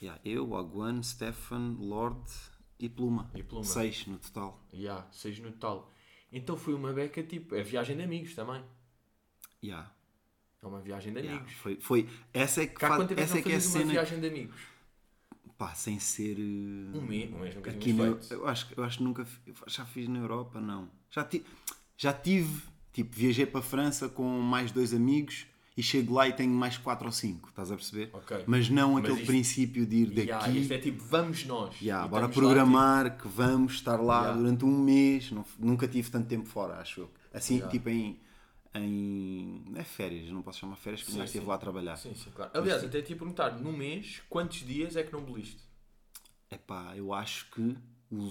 Speaker 2: yeah, eu, Aguan, Stefan, Lord e Pluma.
Speaker 1: E Pluma.
Speaker 2: Seis no total.
Speaker 1: Yeah, seis no total. Então foi uma beca tipo, é viagem de amigos também.
Speaker 2: Yeah,
Speaker 1: É uma viagem de
Speaker 2: yeah.
Speaker 1: amigos.
Speaker 2: Foi, foi, essa é que,
Speaker 1: Cá
Speaker 2: faz,
Speaker 1: é
Speaker 2: essa é que é a
Speaker 1: fazes uma
Speaker 2: cena.
Speaker 1: viagem de amigos?
Speaker 2: Pá, sem ser. eh,
Speaker 1: Um mês, um mês nunca
Speaker 2: Aqui
Speaker 1: feito.
Speaker 2: eu, acho, eu acho que nunca. Já fiz na Europa, não. Já, ti, já tive. Tipo, viajei para a França com mais dois amigos e chego lá e tenho mais quatro ou cinco, estás a perceber?
Speaker 1: Ok.
Speaker 2: Mas não
Speaker 1: Mas
Speaker 2: aquele
Speaker 1: isto-
Speaker 2: princípio de ir daqui.
Speaker 1: Yeah, isto é tipo, vamos nós.
Speaker 2: Yeah, bora
Speaker 1: estamos lá,
Speaker 2: programar que vamos estar lá
Speaker 1: Yeah.
Speaker 2: durante um mês. Não- nunca tive tanto tempo fora, acho eu. Assim,
Speaker 1: Yeah.
Speaker 2: tipo em. em não é férias, não posso chamar férias porque
Speaker 1: Sim,
Speaker 2: já estive lá a trabalhar.
Speaker 1: tipo- Sim, sim, claro. Aliás, até te ia perguntar, no mês, quantos dias é que não beliste?
Speaker 2: Epá, eu acho que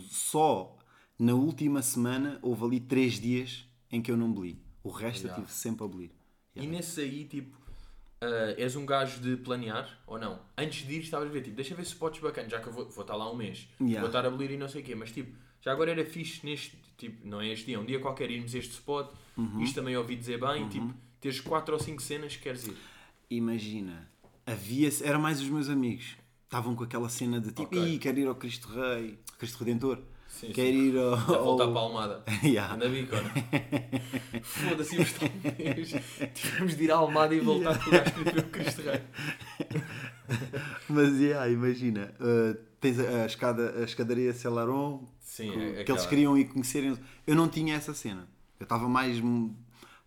Speaker 2: só na última semana houve ali três dias em que eu não beli. O resto
Speaker 1: Yeah.
Speaker 2: eu tive sempre a
Speaker 1: E nesse aí, tipo, ah, és um gajo de planear ou não? Antes de ir, estavas a ver, tipo, deixa ver spots bacanas, já que eu vou, vou estar lá um mês,
Speaker 2: Yeah.
Speaker 1: vou estar a abolir e não sei o quê, mas tipo, já agora era fixe neste, tipo, não é este dia, um dia qualquer irmos a este spot,
Speaker 2: Uhum.
Speaker 1: isto também ouvi dizer bem, tipo, teres 4 ou 5 cenas que queres ir.
Speaker 2: Imagina, havia era mais os meus amigos. Estavam com aquela cena de tipo,
Speaker 1: Ok.
Speaker 2: Ih, quero ir ao Cristo Rei, Cristo Redentor.
Speaker 1: Sim,
Speaker 2: quero
Speaker 1: sim.
Speaker 2: ir ao.
Speaker 1: Já voltar
Speaker 2: ao-
Speaker 1: para a Almada.
Speaker 2: Yeah.
Speaker 1: Anda bico, ou não? Foda-se, um mês. Tivemos de ir à Almada e voltar para o gajo que o Cristo Rei.
Speaker 2: Mas yeah, imagina, uh, tens a, a escada, a escadaria Celaron
Speaker 1: Sim,
Speaker 2: que,
Speaker 1: é
Speaker 2: que
Speaker 1: aquela.
Speaker 2: eles queriam ir conhecerem. Eu não tinha essa cena. Eu estava mais,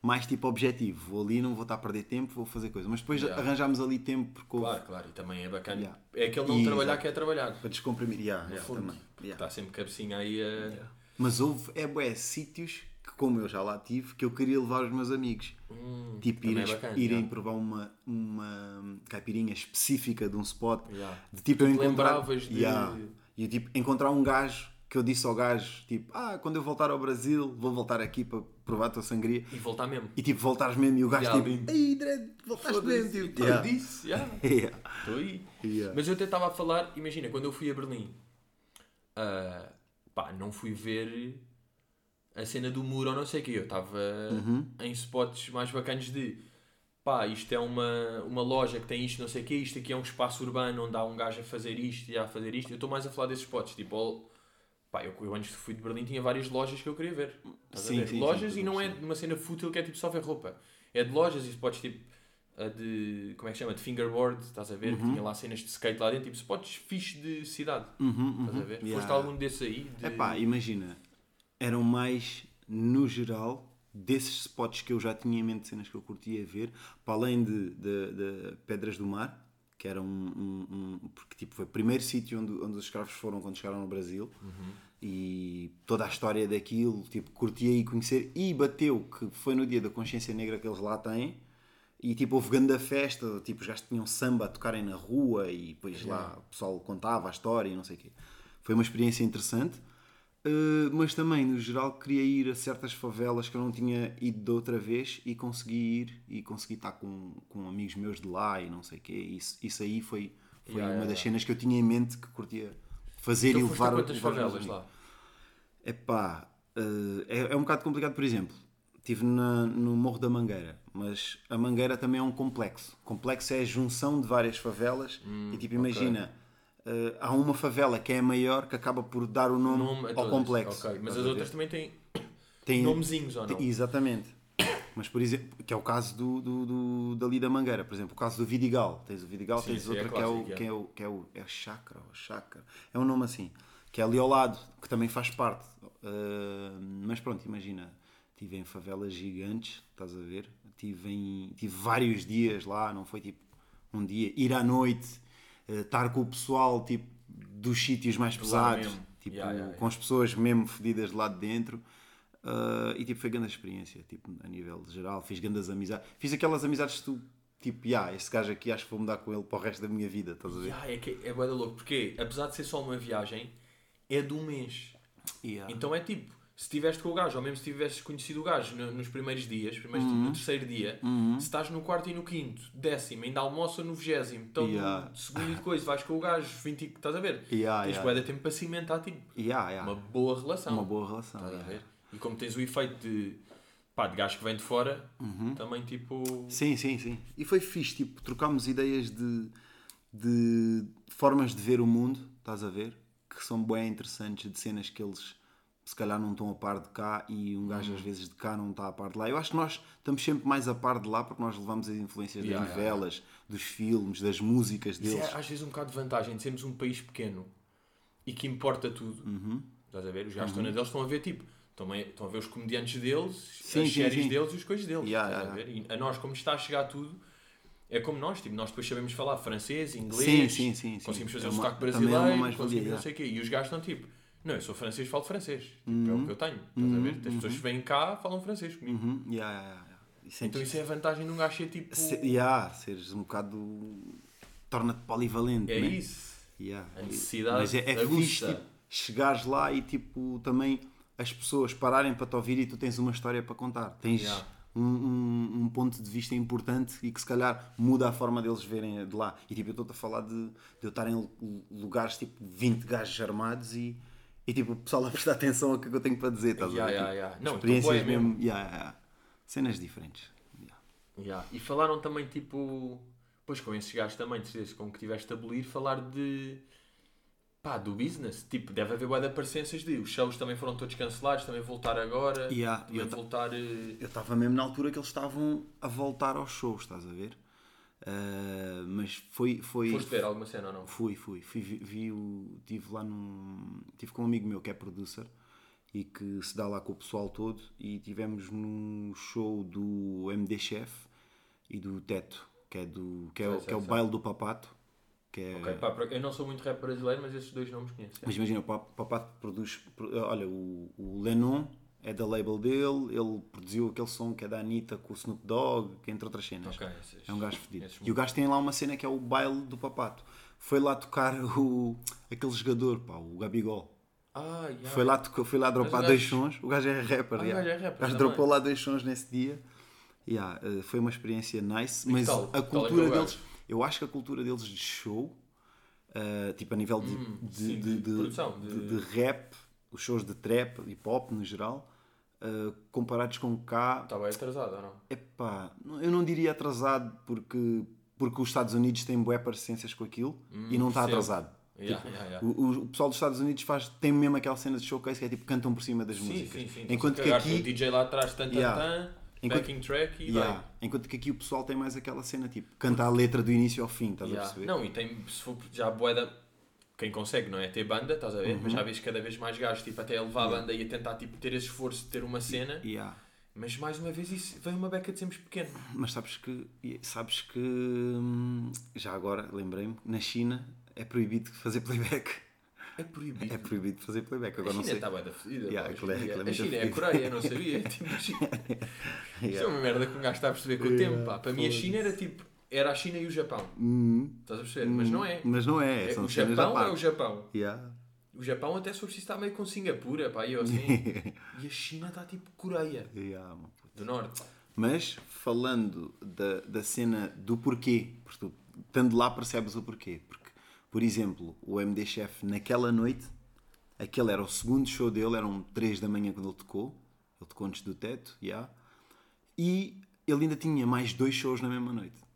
Speaker 2: mais tipo objetivo. Vou ali, não vou estar a perder tempo, vou fazer coisa. Mas depois
Speaker 1: Yeah.
Speaker 2: arranjámos ali tempo porque houve-
Speaker 1: Claro, claro, e também é bacana.
Speaker 2: Yeah.
Speaker 1: É aquele não
Speaker 2: E-
Speaker 1: trabalhar
Speaker 2: exato.
Speaker 1: que é trabalhar.
Speaker 2: para descomprimir. Yeah,
Speaker 1: No
Speaker 2: yeah,
Speaker 1: fundo.
Speaker 2: também. Yeah.
Speaker 1: Está sempre cabecinha aí a.
Speaker 2: Mas houve é, bué, sítios que, como eu já lá tive, que eu queria levar os meus amigos. tipo,
Speaker 1: também
Speaker 2: irem,
Speaker 1: é bacana,
Speaker 2: irem
Speaker 1: yeah.
Speaker 2: provar uma, uma caipirinha específica de um spot.
Speaker 1: Yeah.
Speaker 2: De tipo, eu
Speaker 1: te
Speaker 2: encontrar.
Speaker 1: lembravas de-
Speaker 2: Yeah. E tipo, encontrar um gajo que eu disse ao gajo, tipo, ah, quando eu voltar ao Brasil, vou voltar aqui para provar a tua sangria.
Speaker 1: E voltar mesmo.
Speaker 2: E tipo, voltares mesmo e o gajo
Speaker 1: Yeah,
Speaker 2: tipo, ei, Dredd, voltaste mesmo. Tipo,
Speaker 1: eu
Speaker 2: yeah.
Speaker 1: disse, yeah.
Speaker 2: Yeah.
Speaker 1: Estou aí.
Speaker 2: Yeah.
Speaker 1: Mas eu até estava a falar, imagina, quando eu fui a Berlim, ah, pá, não fui ver a cena do muro ou não sei o que. Eu estava
Speaker 2: Uhum.
Speaker 1: em spots mais bacanas de pá, isto é uma, uma loja que tem isto, não sei o que, isto aqui é um espaço urbano onde há um gajo a fazer isto e a fazer isto. Eu estou mais a falar desses spots, tipo, pá, eu, eu antes fui de Berlim tinha várias lojas que eu queria ver.
Speaker 2: Sim, sim, sim,
Speaker 1: lojas
Speaker 2: estou
Speaker 1: e não é uma cena fútil que é tipo só ver roupa. É de lojas e spots tipo de. Como é que chama? De fingerboard, estás a ver? Que tinha lá cenas de skate lá dentro, tipo spots fixe de cidade.
Speaker 2: Uhum,
Speaker 1: Estás a
Speaker 2: uhum.
Speaker 1: ver?
Speaker 2: Yeah.
Speaker 1: Foste algum desses aí? De...
Speaker 2: Epá, imagina, eram mais, no geral, desses spots que eu já tinha em mente, cenas que eu curtia ver, para além de, de, de Pedras do Mar, que era um, um- um- porque tipo, foi o primeiro sítio onde, onde os escravos foram quando chegaram no Brasil, e toda a história daquilo, tipo, curtia e conhecer, e bateu que foi no dia da consciência negra que eles lá têm, e tipo, houve grande festa, tipo, os gajos tinham samba a tocarem na rua e depois lá o pessoal contava a história e não sei o quê. Foi uma experiência interessante, uh, mas também, no geral, queria ir a certas favelas que eu não tinha ido de outra vez e consegui ir e consegui estar com, com amigos meus de lá e não sei o quê. Isso, isso aí foi, foi
Speaker 1: Yeah,
Speaker 2: uma
Speaker 1: yeah,
Speaker 2: das
Speaker 1: yeah.
Speaker 2: cenas que eu tinha em mente que curtia fazer
Speaker 1: Então
Speaker 2: e levar
Speaker 1: quantas
Speaker 2: levar
Speaker 1: favelas lá?
Speaker 2: Epá, eh, é, é um bocado complicado, por exemplo. Estive na- no Morro da Mangueira, mas a Mangueira também é um complexo. Complexo é a junção de várias favelas e tipo, imagina, eh, há uma favela que é a maior que acaba por dar o nome,
Speaker 1: Nome
Speaker 2: ao
Speaker 1: todas.
Speaker 2: complexo.
Speaker 1: Ok, Mas as outras também têm
Speaker 2: Tem-
Speaker 1: nomezinhos ou não?
Speaker 2: tem- Exatamente. Mas, por exemplo, que é o caso do, do, do- dali da Mangueira, por exemplo, o caso do Vidigal. Tens o Vidigal,
Speaker 1: Sim,
Speaker 2: tens
Speaker 1: sim, é
Speaker 2: que, é o,
Speaker 1: clássico, é.
Speaker 2: que é o que é o é Chakra, ou Chakra, é um nome assim, que é ali ao lado, que também faz parte. Uh, mas pronto, imagina, estive em favelas gigantes, estás a ver? Tive, em, tive vários dias lá, não foi tipo um dia, ir à noite, uh, estar com o pessoal tipo dos sítios mais pesados, tipo,
Speaker 1: Yeah, yeah,
Speaker 2: com as pessoas mesmo fedidas de lá de dentro. Uh, e tipo, foi grande experiência, tipo, a nível geral. Fiz grandes amizades. Fiz aquelas amizades que tu, tipo, yeah, este gajo aqui acho que vou mudar com ele para o resto da minha vida, estás a ver?
Speaker 1: Ya, é que é da louco, porque apesar de ser só uma viagem, é de um mês.
Speaker 2: Yeah.
Speaker 1: Então é tipo, se estiveste com o gajo, ou mesmo se tivesses conhecido o gajo no- nos primeiros dias, primeiros,
Speaker 2: Uhum.
Speaker 1: no terceiro dia, se estás no quarto e no quinto, décimo, ainda almoça no vigésimo, então
Speaker 2: Yeah.
Speaker 1: no segundo e depois vais com o gajo, 20, estás a ver?
Speaker 2: Yeah,
Speaker 1: Tens
Speaker 2: yeah.
Speaker 1: tempo para cimentar tipo,
Speaker 2: Yeah, yeah.
Speaker 1: uma boa relação.
Speaker 2: Uma boa relação.
Speaker 1: Estás a ver? E como tens o efeito de, pá, de gajo que vem de fora,
Speaker 2: Uhum.
Speaker 1: também tipo...
Speaker 2: Sim, sim, sim. E foi fixe, tipo, trocámos ideias de, de formas de ver o mundo, estás a ver? Que são bem interessantes, de cenas que eles se calhar não estão a par de cá e um gajo às vezes de cá não está a par de lá. Eu acho que nós estamos sempre mais a par de lá porque nós levamos as influências
Speaker 1: Yeah,
Speaker 2: das
Speaker 1: yeah,
Speaker 2: novelas, dos filmes, das músicas
Speaker 1: Isso
Speaker 2: deles.
Speaker 1: é às vezes um bocado de vantagem de sermos um país pequeno e que importa tudo.
Speaker 2: Uhum.
Speaker 1: Estás a ver? Os gajos estão na deles, estão a ver tipo. Estão a, estão a ver os comediantes deles,
Speaker 2: Sim,
Speaker 1: as
Speaker 2: sim,
Speaker 1: séries
Speaker 2: sim.
Speaker 1: deles e as coisas deles.
Speaker 2: Yeah,
Speaker 1: estás
Speaker 2: yeah,
Speaker 1: a ver? E a nós, como está a chegar tudo, é como nós. Tipo, nós depois sabemos falar francês, inglês,
Speaker 2: sim, sim, sim.
Speaker 1: conseguimos fazer
Speaker 2: É
Speaker 1: o
Speaker 2: uma-
Speaker 1: sotaque
Speaker 2: também é
Speaker 1: brasileiro,
Speaker 2: mais-valia,
Speaker 1: conseguimos não
Speaker 2: yeah.
Speaker 1: sei o quê. E os gajos estão tipo, não, eu sou francês, falo francês. Tipo,
Speaker 2: Uhum.
Speaker 1: É o que eu tenho. Estás a ver? As pessoas que vêm cá falam francês comigo.
Speaker 2: Uhum. Yeah, yeah, yeah. E sentes-
Speaker 1: Então isso é a vantagem de um gajo ser tipo.
Speaker 2: Se, yeah, seres um bocado. torna-te polivalente.
Speaker 1: É
Speaker 2: né?
Speaker 1: isso.
Speaker 2: Yeah.
Speaker 1: A necessidade
Speaker 2: Mas é, é fixe tipo, chegares lá e tipo também as pessoas pararem para te ouvir e tu tens uma história para contar. Tens
Speaker 1: Yeah.
Speaker 2: um, um, um ponto de vista importante e que se calhar muda a forma deles verem de lá. E tipo, eu estou-te a falar de, de eu estar em lu- lugares tipo 20 gajos armados e, e tipo o pessoal a prestar atenção ao que eu tenho para dizer. Estás
Speaker 1: Yeah,
Speaker 2: a ver?
Speaker 1: yeah,
Speaker 2: Tipo,
Speaker 1: yeah. Não,
Speaker 2: experiências
Speaker 1: então, bué
Speaker 2: mesmo.
Speaker 1: mesmo.
Speaker 2: yeah, yeah. Cenas diferentes. Yeah.
Speaker 1: E falaram também, tipo, pois com esses gajos também, com que tiveste a abolir, falar de pá, do business. Tipo, deve haver bué de aparências de os shows também foram todos cancelados, também voltar agora,
Speaker 2: Yeah,
Speaker 1: também
Speaker 2: eu ta-
Speaker 1: voltar. eh,
Speaker 2: Eu estava mesmo na altura que eles estavam a voltar aos shows, estás a ver? Ah, mas foi. foi
Speaker 1: Foste ver alguma cena ou não?
Speaker 2: Fui, fui. fui vi, vi o. Estive lá num. Estive com um amigo meu que é producer e que se dá lá com o pessoal todo e tivemos num show do MD Chef e do Teto, que é, do, que é,
Speaker 1: Sei,
Speaker 2: o-
Speaker 1: sei,
Speaker 2: que é o
Speaker 1: sei.
Speaker 2: baile do Papato. Que é,
Speaker 1: Ok, pá, eu não sou muito rap brasileiro, mas esses dois nomes conheço.
Speaker 2: mas imagina, o Pa- Papato produz. pro- Olha, o, o Lennon é da label dele, ele produziu aquele som que é da Anitta com o Snoop Dogg, entre outras cenas.
Speaker 1: Ok, esses-
Speaker 2: É um gajo fedido. E o gajo tem lá uma cena que é o baile do Papato. Foi lá tocar o, aquele jogador, pá, o Gabigol.
Speaker 1: Ah, yeah.
Speaker 2: Foi lá, foi lá dropar dois
Speaker 1: gajo-
Speaker 2: sons. O gajo é rapper.
Speaker 1: Ah, o
Speaker 2: yeah.
Speaker 1: gajo é rapper
Speaker 2: O gajo dropou lá dois sons nesse dia. Yeah, eh, foi uma experiência nice. Mas
Speaker 1: tal?
Speaker 2: a
Speaker 1: é é
Speaker 2: cultura
Speaker 1: gajo?
Speaker 2: deles, eu acho que a cultura deles de show, eh, tipo a nível de, de,
Speaker 1: Hum, sim,
Speaker 2: de,
Speaker 1: de
Speaker 2: de-
Speaker 1: produção,
Speaker 2: de-
Speaker 1: de-
Speaker 2: de rap, os shows de trap e pop no geral, eh, comparados com cá,
Speaker 1: Estava aí atrasado ou não?
Speaker 2: Epá, eu não diria atrasado porque, porque os Estados Unidos têm bué parecências com aquilo e não está atrasado.
Speaker 1: Yeah,
Speaker 2: Tipo,
Speaker 1: yeah, yeah.
Speaker 2: O, o- pessoal dos Estados Unidos faz, tem mesmo aquela cena de showcase que é tipo cantam por cima das
Speaker 1: Sim,
Speaker 2: músicas.
Speaker 1: sim, sim.
Speaker 2: Enquanto
Speaker 1: Estão-se
Speaker 2: que aqui,
Speaker 1: O DJ lá atrás, tan, tan, tan,
Speaker 2: Enquanto-
Speaker 1: backing track e
Speaker 2: yeah, enquanto que aqui o pessoal tem mais aquela cena tipo canta a letra do início ao fim, estás a perceber?
Speaker 1: Não, e tem, se for já boeda, quem consegue, não é? Ter banda, estás a ver?
Speaker 2: Uhum.
Speaker 1: Mas já vês cada vez mais gajos, tipo, até a levar a banda e a tentar, tipo, ter esse esforço de ter uma cena.
Speaker 2: Yeah.
Speaker 1: Mas mais uma vez, isso vem uma beca de sermos pequeno.
Speaker 2: Mas sabes que, sabes que hum, já agora lembrei-me, na China é proibido fazer playback.
Speaker 1: É proibido.
Speaker 2: É proibido fazer playback.
Speaker 1: a
Speaker 2: Agora não
Speaker 1: China
Speaker 2: sei.
Speaker 1: está bem da fedida.
Speaker 2: Yeah, aquilo é- aquilo é
Speaker 1: a China é a. Coreia, eu não sabia. Tipo, a China- Isto é uma merda que um gajo está a perceber com o tempo. Pá. Para mim, a China era tipo. Era a China e o Japão.
Speaker 2: Hum,
Speaker 1: Estás a perceber? Mas não é.
Speaker 2: Mas não é.
Speaker 1: É,
Speaker 2: são
Speaker 1: o Japão é o Japão.
Speaker 2: Yeah.
Speaker 1: O Japão até se está meio com Singapura, pá, eu assim. e a China está tipo Coreia
Speaker 2: Yeah,
Speaker 1: do Norte.
Speaker 2: Mas falando da, da cena do porquê, porque tu, estando lá percebes o porquê. Porque, por exemplo, o MD Chef naquela noite, aquele era o segundo show dele, eram 3 da manhã quando ele tocou. Ele tocou antes do teto, yeah. e ele ainda tinha mais dois shows na mesma noite.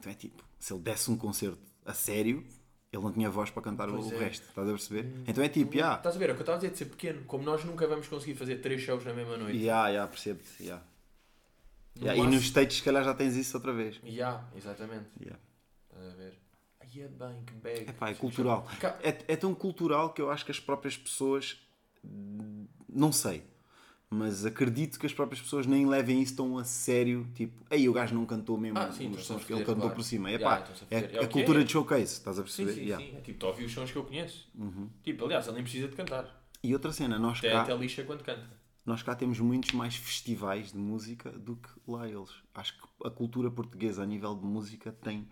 Speaker 2: Então é tipo, se ele desse um concerto a sério, ele não tinha voz para cantar o,
Speaker 1: Pois
Speaker 2: o
Speaker 1: é.
Speaker 2: resto, estás a perceber? Então é tipo, yeah,
Speaker 1: Estás a ver? É o que eu estava a dizer de ser pequeno. Como nós nunca vamos conseguir fazer três shows na mesma noite.
Speaker 2: yeah, yeah, percebo-te, yeah. Yeah, E nos States, se calhar, já tens isso outra vez.
Speaker 1: Ya, exatamente.
Speaker 2: Yeah.
Speaker 1: Estás a ver? Aí é bem, que bag.
Speaker 2: Epá, é cultural. É, é tão cultural que eu acho que as próprias pessoas. hum, Não sei. Mas acredito que as próprias pessoas nem levem isso tão a sério. Tipo, aí o gajo não cantou mesmo
Speaker 1: Ah, sim,
Speaker 2: os
Speaker 1: a
Speaker 2: sons que ele cantou
Speaker 1: claro.
Speaker 2: por cima.
Speaker 1: Yeah,
Speaker 2: Epá,
Speaker 1: estão-se a
Speaker 2: é.
Speaker 1: É
Speaker 2: é
Speaker 1: que
Speaker 2: cultura
Speaker 1: é.
Speaker 2: de showcase, estás a
Speaker 1: Sim,
Speaker 2: perceber?
Speaker 1: sim,
Speaker 2: Yeah.
Speaker 1: sim. É tipo, tu ouvi os sons que eu conheço.
Speaker 2: Uhum.
Speaker 1: Tipo, aliás, ele nem precisa de cantar.
Speaker 2: E outra cena, nós
Speaker 1: Até,
Speaker 2: cá,
Speaker 1: até lixa quando canta.
Speaker 2: nós cá temos muitos mais festivais de música do que lá eles. Acho que a cultura portuguesa a nível de música tem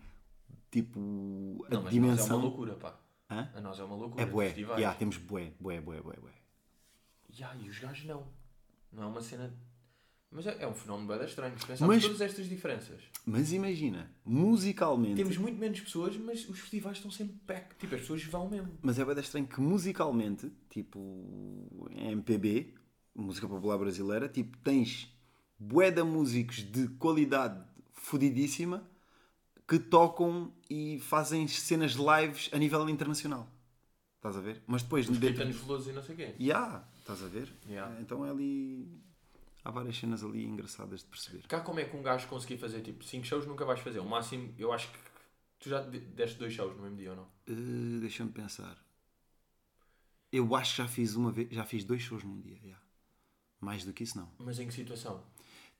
Speaker 2: tipo a
Speaker 1: Não, mas
Speaker 2: dimensão.
Speaker 1: nós é uma loucura, pá.
Speaker 2: Hã?
Speaker 1: A nós é uma loucura.
Speaker 2: É bué. Yeah, temos bué, bué, bué, bué, bué.
Speaker 1: Ya, e os gajos não. Não é uma cena. Mas é, é um fenómeno bem estranho.
Speaker 2: Mas-
Speaker 1: todas estas diferenças.
Speaker 2: Mas imagina, musicalmente.
Speaker 1: Temos muito menos pessoas, mas os festivais estão sempre back. Tipo, as pessoas vão mesmo.
Speaker 2: Mas é bem estranho que musicalmente, tipo em MPB, música popular brasileira, tipo, tens de músicos de qualidade fodidíssima que tocam e fazem cenas lives a nível internacional. Estás a ver? Mas depois
Speaker 1: Os
Speaker 2: dentro.
Speaker 1: Veloso e não sei o quê.
Speaker 2: Ya, estás a ver?
Speaker 1: Ya.
Speaker 2: Então é ali. Há várias cenas ali engraçadas de perceber.
Speaker 1: Cá como é que um gajo conseguir fazer tipo 5 shows nunca vais fazer. O máximo, eu acho que tu já de- deste dois shows no mesmo dia ou não?
Speaker 2: Uh, Deixa-me pensar. Eu acho que já fiz uma vez, já fiz dois shows num dia. ya. Mais do que isso não.
Speaker 1: Mas em que situação?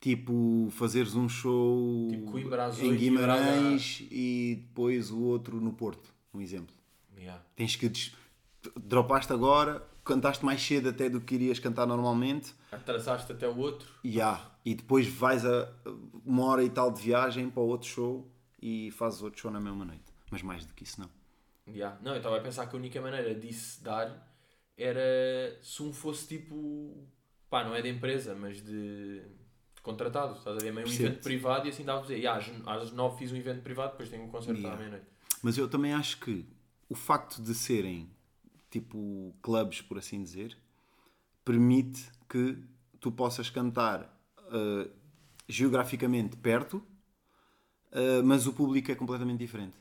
Speaker 2: Tipo, fazeres um show
Speaker 1: Tipo,
Speaker 2: em Guimarães e depois o outro no Porto, um exemplo.
Speaker 1: Yeah.
Speaker 2: Tens que des... dropaste agora, cantaste mais cedo até do que irias cantar normalmente,
Speaker 1: Atrasaste até o outro.
Speaker 2: e há. E depois vais a uma hora e tal de viagem para outro show e fazes outro show na mesma noite. Mas mais do que isso não.
Speaker 1: Yeah. Não, eu estava a pensar que a única maneira disso dar era se um fosse tipo. pá, não é de empresa, mas de, de contratado. Estás a ver? Meio um evento privado e assim dava a dizer. Yeah, às, às 9 fiz um evento privado, depois tenho um concerto
Speaker 2: Yeah.
Speaker 1: à meia-noite.
Speaker 2: Mas eu também acho que o facto de serem tipo clubes, por assim dizer, permite que tu possas cantar uh, geograficamente perto, uh, mas o público é completamente diferente.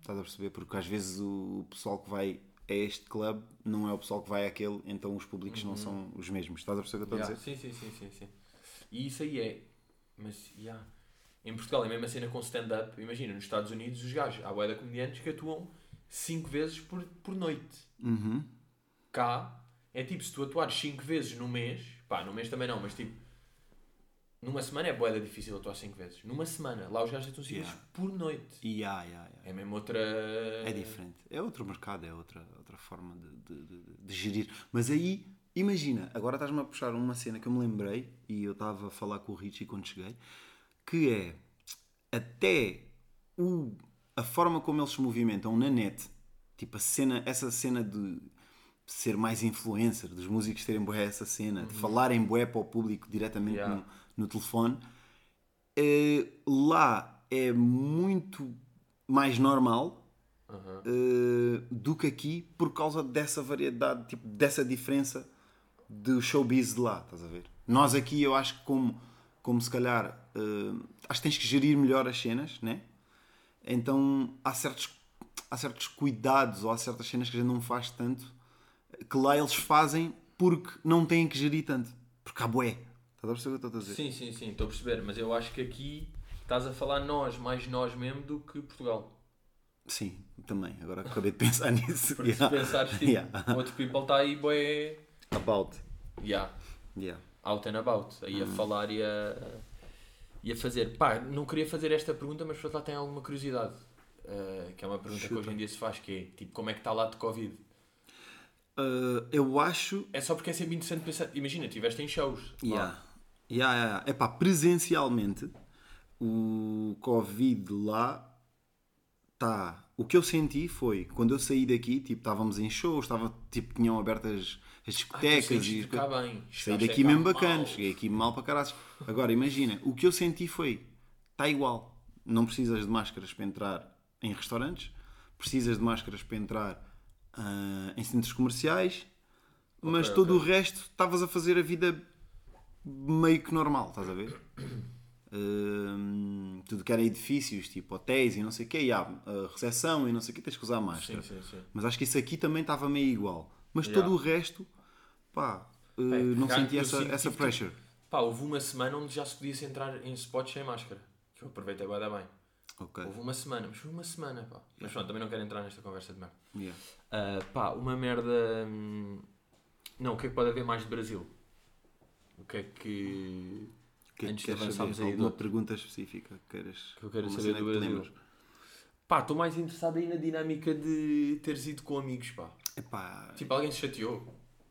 Speaker 2: Estás a perceber? Porque às vezes o pessoal que vai a este clube não é o pessoal que vai àquele, então os públicos não são os mesmos. Estás a perceber o que eu estou a
Speaker 1: Yeah,
Speaker 2: dizer?
Speaker 1: Sim, sim, sim, sim, sim. E isso aí é. Mas, yeah. Em Portugal é a mesma cena com stand-up. Imagina, nos Estados Unidos, os gajos, há bué de comediantes que atuam 5 vezes por, por noite.
Speaker 2: Uhum.
Speaker 1: Cá, é tipo, se tu atuares 5 vezes no mês, pá, no mês também não, mas tipo, numa semana é boeda difícil atuar 5 vezes. Numa semana, lá os gajos atuam 5
Speaker 2: Yeah.
Speaker 1: vezes por noite.
Speaker 2: Há, e há.
Speaker 1: É mesmo outra.
Speaker 2: É diferente. É outro mercado, é outra, outra forma de, de, de- de gerir. Mas aí, imagina, agora estás-me a puxar uma cena que eu me lembrei e eu estava a falar com o Richie quando cheguei, que é até o, a forma como eles se movimentam na net, tipo a cena, essa cena de ser mais influencer, dos músicos terem bué essa cena, de falarem bué para o público diretamente
Speaker 1: Yeah.
Speaker 2: no, no telefone, eh, lá é muito mais normal eh, do que aqui por causa dessa variedade, tipo, dessa diferença do showbiz de lá, estás a ver? Nós aqui eu acho que como, como se calhar eh, acho que tens que gerir melhor as cenas, né? Então há certos, há certos cuidados ou há certas cenas que a gente não faz tanto que lá eles fazem porque não têm que gerir tanto. Porque há bué. Estás a perceber o que eu estou a dizer?
Speaker 1: Sim, sim, sim, estou a perceber, mas eu acho que aqui estás a falar nós, mais nós mesmo do que Portugal.
Speaker 2: Sim, também. Agora acabei de pensar nisso.
Speaker 1: Porque
Speaker 2: Yeah.
Speaker 1: se pensares, tipo,
Speaker 2: Yeah.
Speaker 1: outro people está aí, boé.
Speaker 2: About.
Speaker 1: Yeah.
Speaker 2: Yeah.
Speaker 1: out and about, aí
Speaker 2: Hum.
Speaker 1: a falar e a, e a fazer. Pá, não queria fazer esta pergunta, mas lado tem alguma curiosidade. Uh, que é uma pergunta que
Speaker 2: Chuta.
Speaker 1: hoje em dia se faz, que é tipo, como é que está lá de Covid?
Speaker 2: Uh, eu acho.
Speaker 1: É só porque é sempre interessante pensar. Imagina, estiveste em shows. lá.
Speaker 2: Yeah. Yeah, yeah, yeah. Epá, presencialmente, o Covid lá está. O que eu senti foi quando eu saí daqui, tipo, estávamos em shows, estava, tipo, tinham abertas as discotecas
Speaker 1: saíste
Speaker 2: e.
Speaker 1: cá bem.
Speaker 2: Saí daqui mesmo
Speaker 1: mal.
Speaker 2: bacana, cheguei aqui mal para caralho. Agora imagina, o que eu senti foi: está igual. Não precisas de máscaras para entrar em restaurantes, precisas de máscaras para entrar ah, em centros comerciais, mas
Speaker 1: Ok,
Speaker 2: todo
Speaker 1: ok.
Speaker 2: o resto estavas a fazer a vida meio que normal, estás a ver? Tudo que era edifícios, tipo hotéis e não sei o quê, e há a recepção e não sei o quê, tens que usar máscara.
Speaker 1: Sim, sim, sim.
Speaker 2: Mas acho que isso aqui também estava meio igual. Mas
Speaker 1: Yeah.
Speaker 2: todo o resto, pá,
Speaker 1: Bem,
Speaker 2: não senti essa, essa
Speaker 1: que-
Speaker 2: pressure.
Speaker 1: Pá, houve uma semana onde já se podia entrar em spots sem máscara. Que eu aproveitei bem, bem.
Speaker 2: Ok.
Speaker 1: Houve uma semana, mas foi uma semana, pá. Mas pronto, também não quero entrar nesta conversa de merda.
Speaker 2: Yeah.
Speaker 1: Ah, pá, uma merda. hum, Não, o que é que pode haver mais de Brasil? O que é que.
Speaker 2: Que
Speaker 1: Antes de avançarmos aí
Speaker 2: Alguma
Speaker 1: do-
Speaker 2: pergunta específica que queiras?
Speaker 1: que eu quero saber do Brasil?
Speaker 2: lembres?
Speaker 1: Pá, estou mais interessado aí na dinâmica de teres ido com amigos, pá.
Speaker 2: Epá,
Speaker 1: Tipo, alguém se chateou.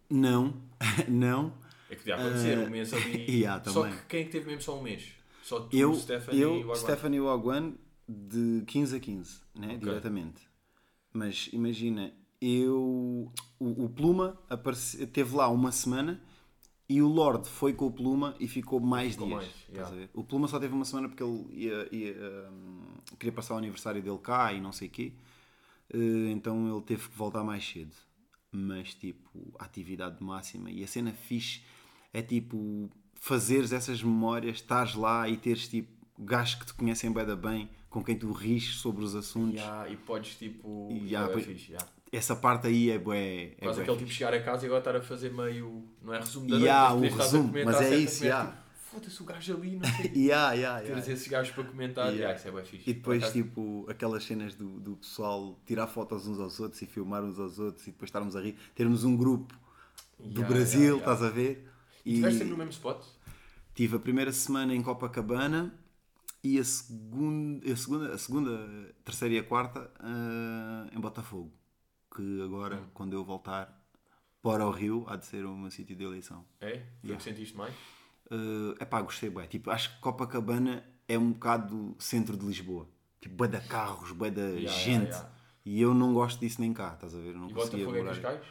Speaker 2: não, não.
Speaker 1: É que podia acontecer,
Speaker 2: Ah,
Speaker 1: um mês ali.
Speaker 2: yeah,
Speaker 1: só
Speaker 2: também.
Speaker 1: que quem é que teve mesmo só um mês? Só tu,
Speaker 2: Eu,
Speaker 1: Stephanie e o
Speaker 2: eu
Speaker 1: Aguan.
Speaker 2: Stephanie Wagwan, de 15 a 15, né?
Speaker 1: Ok.
Speaker 2: diretamente. Mas imagina, eu. O, o Pluma teve lá uma semana e o Lorde foi com o Pluma e ficou mais
Speaker 1: Ficou
Speaker 2: dias.
Speaker 1: mais,
Speaker 2: estás
Speaker 1: yeah.
Speaker 2: O Pluma só teve uma semana porque ele ia, ia, hum, queria passar o aniversário dele cá e não sei o quê. Eh, então ele teve que voltar mais cedo. Mas tipo, atividade máxima e a cena fixe é tipo fazeres essas memórias, estares lá e teres tipo gajos que te conhecem bem da bem, com quem tu ris sobre os assuntos.
Speaker 1: Yeah, e podes tipo.
Speaker 2: Yeah,
Speaker 1: é fixe, yeah.
Speaker 2: Essa parte aí é bué. É
Speaker 1: Faz
Speaker 2: bué
Speaker 1: aquele tipo chegar a casa e agora estar a fazer meio. Não é resumo da
Speaker 2: Yeah,
Speaker 1: noite,
Speaker 2: o
Speaker 1: mas a
Speaker 2: resumo, mas é isso, yeah.
Speaker 1: tipo, Foda-se o gajo ali, não sei.
Speaker 2: Yeah, yeah,
Speaker 1: Teres
Speaker 2: yeah.
Speaker 1: esses gajos para comentar,
Speaker 2: Yeah.
Speaker 1: yeah, isso é bem fixe.
Speaker 2: E depois, tipo, aquelas cenas do, do pessoal tirar fotos uns aos outros e filmar uns aos outros e depois estarmos a rir. Termos um grupo do
Speaker 1: Yeah,
Speaker 2: Brasil,
Speaker 1: yeah,
Speaker 2: estás a ver?
Speaker 1: E estiveste sempre no mesmo spot?
Speaker 2: Tive a primeira semana em Copacabana e a segunda, a segunda, a segunda terceira e a quarta ah, em Botafogo. Que agora,
Speaker 1: Hum.
Speaker 2: quando eu voltar para o Rio, há de ser o meu sítio de eleição.
Speaker 1: É? Foi
Speaker 2: Yeah.
Speaker 1: que sentiste mais?
Speaker 2: é pá, gostei bem. Tipo, acho que Copacabana é um bocado centro de Lisboa. Tipo, bué de carros, bué de
Speaker 1: Yeah,
Speaker 2: gente.
Speaker 1: yeah, yeah.
Speaker 2: E eu não gosto disso nem cá, estás a ver? Eu não
Speaker 1: E Botafogo é Cascais?